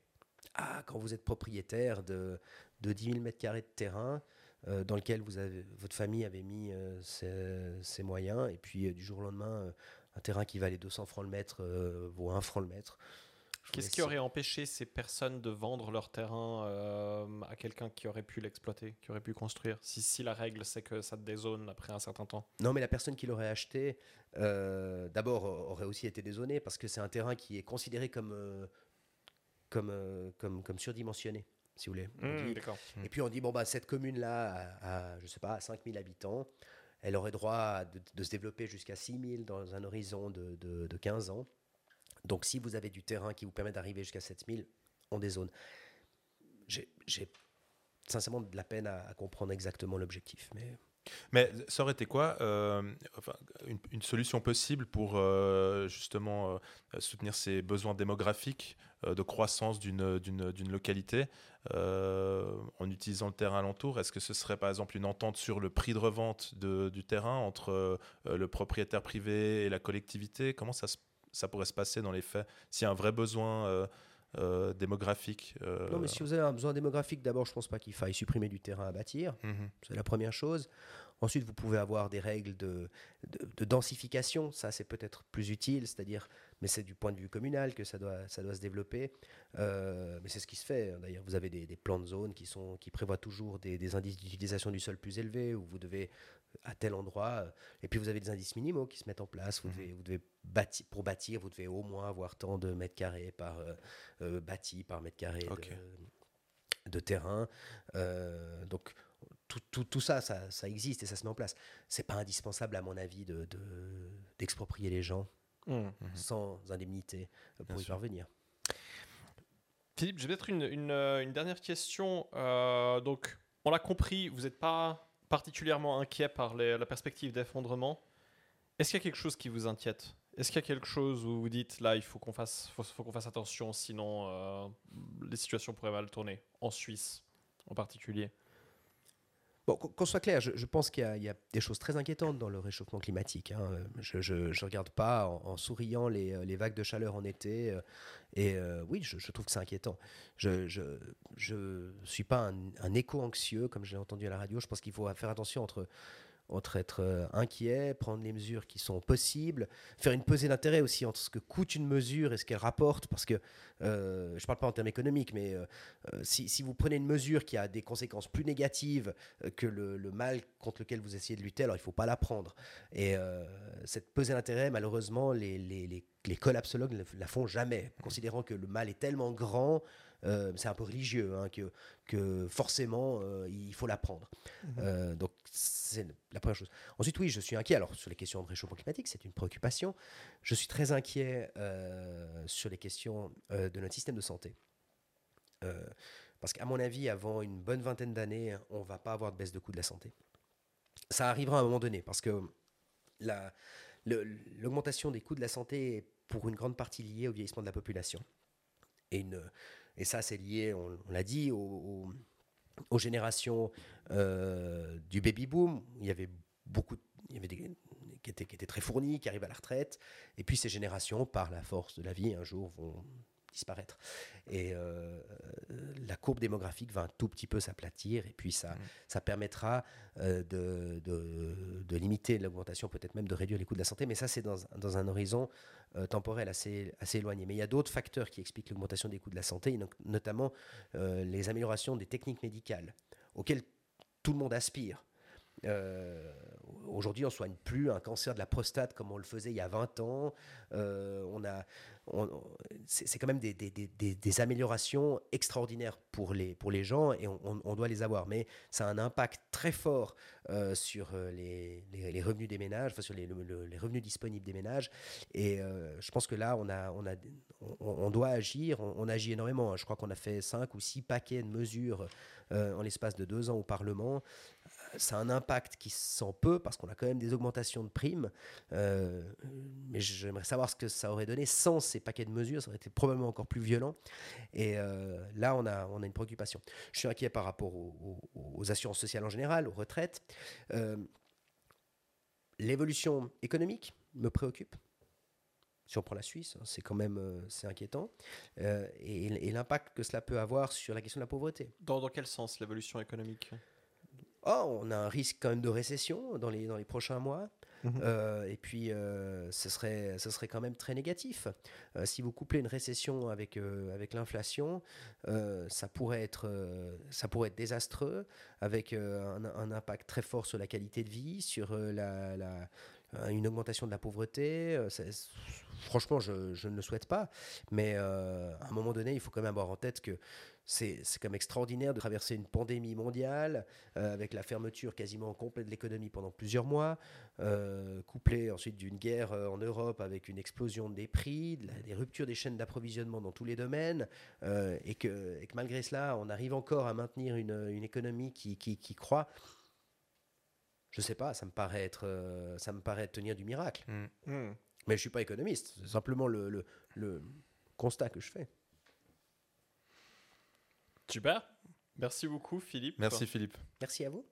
Ah, quand vous êtes propriétaire de, de 10 000 mètres carrés de terrain dans lequel vous avez, votre famille avait mis ses, ses moyens, et puis du jour au lendemain, un terrain qui valait 200 francs le mètre euh, vaut 1 franc le mètre. Qu'est-ce qui aurait empêché ces personnes de vendre leur terrain euh, à quelqu'un qui aurait pu l'exploiter, qui aurait pu construire si, si la règle c'est que ça te dézone après un certain temps? Non, mais la personne qui l'aurait acheté, euh, d'abord, aurait aussi été désonée parce que c'est un terrain qui est considéré comme, euh, comme, comme, comme surdimensionné, si vous voulez. Dit- D'accord. Et puis on dit, bon, bah, cette commune-là, à, à, je sais pas, à 5000 habitants, elle aurait droit de, se développer jusqu'à 6000 dans un horizon de, de, de 15 ans. Donc si vous avez du terrain qui vous permet d'arriver jusqu'à 7000, on dézone. J'ai sincèrement de la peine à, comprendre exactement l'objectif. Mais Mais ça aurait été quoi euh, une, solution possible pour euh, justement euh, soutenir ces besoins démographiques de croissance d'une localité euh, en utilisant le terrain alentour Est-ce que ce serait par exemple une entente sur le prix de revente de- du terrain entre euh, le propriétaire privé et la collectivité? Comment ça, se- ça pourrait se passer dans les faits S'il y a un vrai besoin euh, euh, démographique euh, non, mais si vous avez un besoin démographique, d'abord, je pense pas qu'il faille supprimer du terrain à bâtir. mhm. C'est la première chose. Ensuite, vous pouvez avoir des règles de, de, de densification. Ça, c'est peut-être plus utile, c'est-à-dire, mais c'est du point de vue communal que ça doit, ça doit se développer. Euh, mais c'est ce qui se fait. D'ailleurs, vous avez des, des plans de zone qui, sont, qui prévoient toujours des, des indices d'utilisation du sol plus élevés, où vous devez, à tel endroit, euh, et puis vous avez des indices minimaux qui se mettent en place. Vous devez, vous devez pour bâtir, vous devez au moins avoir tant de mètres carrés par euh, bâti, par mètre carré de- terrain. Euh, donc, tout, tout- tout ça, ça, ça existe et ça se met en place. C'est pas indispensable, à mon avis, de, de- d'exproprier les gens Hmm. sans indemnité pour Bien y sûr. parvenir. Philippe, j'ai peut-être une, une, euh, une dernière question. Euh, donc, on l'a compris, vous n'êtes pas particulièrement inquiet par les- la perspective d'effondrement. Est-ce qu'il y a quelque chose qui vous inquiète? Est-ce qu'il y a quelque chose où vous dites là, il faut qu'on fasse, faut, faut qu'on fasse attention, sinon euh, les situations pourraient mal tourner En Suisse, en particulier? Bon, qu'on soit clair, je, pense qu'il y, a- des choses très inquiétantes dans le réchauffement climatique. hein. Je ne regarde pas en, souriant les, euh, les vagues de chaleur en été. euh, et euh, oui, je, trouve que c'est inquiétant. Je ne suis pas un, un éco-anxieux, comme j'ai entendu à la radio. Je pense qu'il faut faire attention entre, entre être euh, inquiet, prendre les mesures qui sont possibles, faire une pesée d'intérêt aussi entre ce que coûte une mesure et ce qu'elle rapporte. Parce que euh, je ne parle pas en termes économiques, mais euh, si, vous prenez une mesure qui a des conséquences plus négatives que le, mal contre lequel vous essayez de lutter, alors il ne faut pas la prendre. Et cette pesée d'intérêt, malheureusement, les, les collapsologues ne la font jamais, considérant que le mal est tellement grand, euh, c'est un peu religieux, hein, que, que forcément, euh, il faut la prendre. Euh, donc, c'est la première chose. Ensuite, oui, je suis inquiet. Alors, sur les questions de réchauffement climatique, c'est une préoccupation. Je suis très inquiet sur les questions de notre système de santé. Parce qu'à mon avis, avant une bonne vingtaine d'années, on ne va pas avoir de baisse de coût de la santé. Ça arrivera à un moment donné, parce que la- l'augmentation des coûts de la santé est pour une grande partie liée au vieillissement de la population. Et, une- et ça, c'est lié, on, l'a dit, au- au- aux générations euh, du baby-boom. Il y avait beaucoup, il y avait des qui étaient, qui étaient très fournis, qui arrivent à la retraite. Et puis ces générations, par la force de la vie, un jour vont disparaître. Et euh, la courbe démographique va un tout petit peu s'aplatir, et puis ça, ça permettra euh, de, de- de limiter l'augmentation, peut-être même de réduire les coûts de la santé, mais ça c'est dans, dans un horizon euh, temporel assez, assez éloigné. Mais il y a d'autres facteurs qui expliquent l'augmentation des coûts de la santé, notamment les améliorations des techniques médicales, auxquelles tout le monde aspire. Euh, Aujourd'hui, on ne soigne plus un cancer de la prostate comme on le faisait il y a 20 ans. Euh, on a, c'est quand même des, améliorations extraordinaires pour les, pour les gens et on, doit les avoir. Mais ça a un impact très fort euh, sur les, les, revenus des ménages, enfin sur les, revenus disponibles des ménages. Et je pense que là, on, a, on, a, on, doit agir. On, agit énormément. Je crois qu'on a fait cinq ou six paquets de mesures en l'espace de deux ans au Parlement ça a un impact qui sent peu parce qu'on a quand même des augmentations de primes. Euh, mais j'aimerais savoir ce que ça aurait donné sans ces paquets de mesures. Ça aurait été probablement encore plus violent. Et euh, là, on a, on a une préoccupation. Je suis inquiet par rapport aux, assurances sociales en général, aux retraites. Euh, l'évolution économique me préoccupe. Si on prend la Suisse, hein, c'est quand même c'est inquiétant. et, l'impact que cela peut avoir sur la question de la pauvreté. Dans, dans quel sens l'évolution économique? Oh, on a un risque quand même de récession dans les, dans les prochains mois. Mhm. Euh, et puis, euh, ce, serait, ce serait quand même très négatif. Euh, si vous couplez une récession avec, avec l'inflation, ça, pourrait être, ça pourrait être désastreux, avec un, un, impact très fort sur la qualité de vie, sur la, la une augmentation de la pauvreté. franchement, je, je, ne le souhaite pas. Mais à un moment donné, il faut quand même avoir en tête que c'est quand même extraordinaire de traverser une pandémie mondiale euh, avec la fermeture quasiment complète de l'économie pendant plusieurs mois, euh, couplée ensuite d'une guerre euh, en Europe avec une explosion des prix, des ruptures des chaînes d'approvisionnement dans tous les domaines, et, que, malgré cela, on arrive encore à maintenir une, économie qui, qui, croît. Je sais pas, ça me paraît être, ça me paraît tenir du miracle. Mm. Mm. Mais je suis pas économiste, c'est simplement le constat que je fais. Super. Merci beaucoup, Philippe. Merci, Philippe. Merci à vous.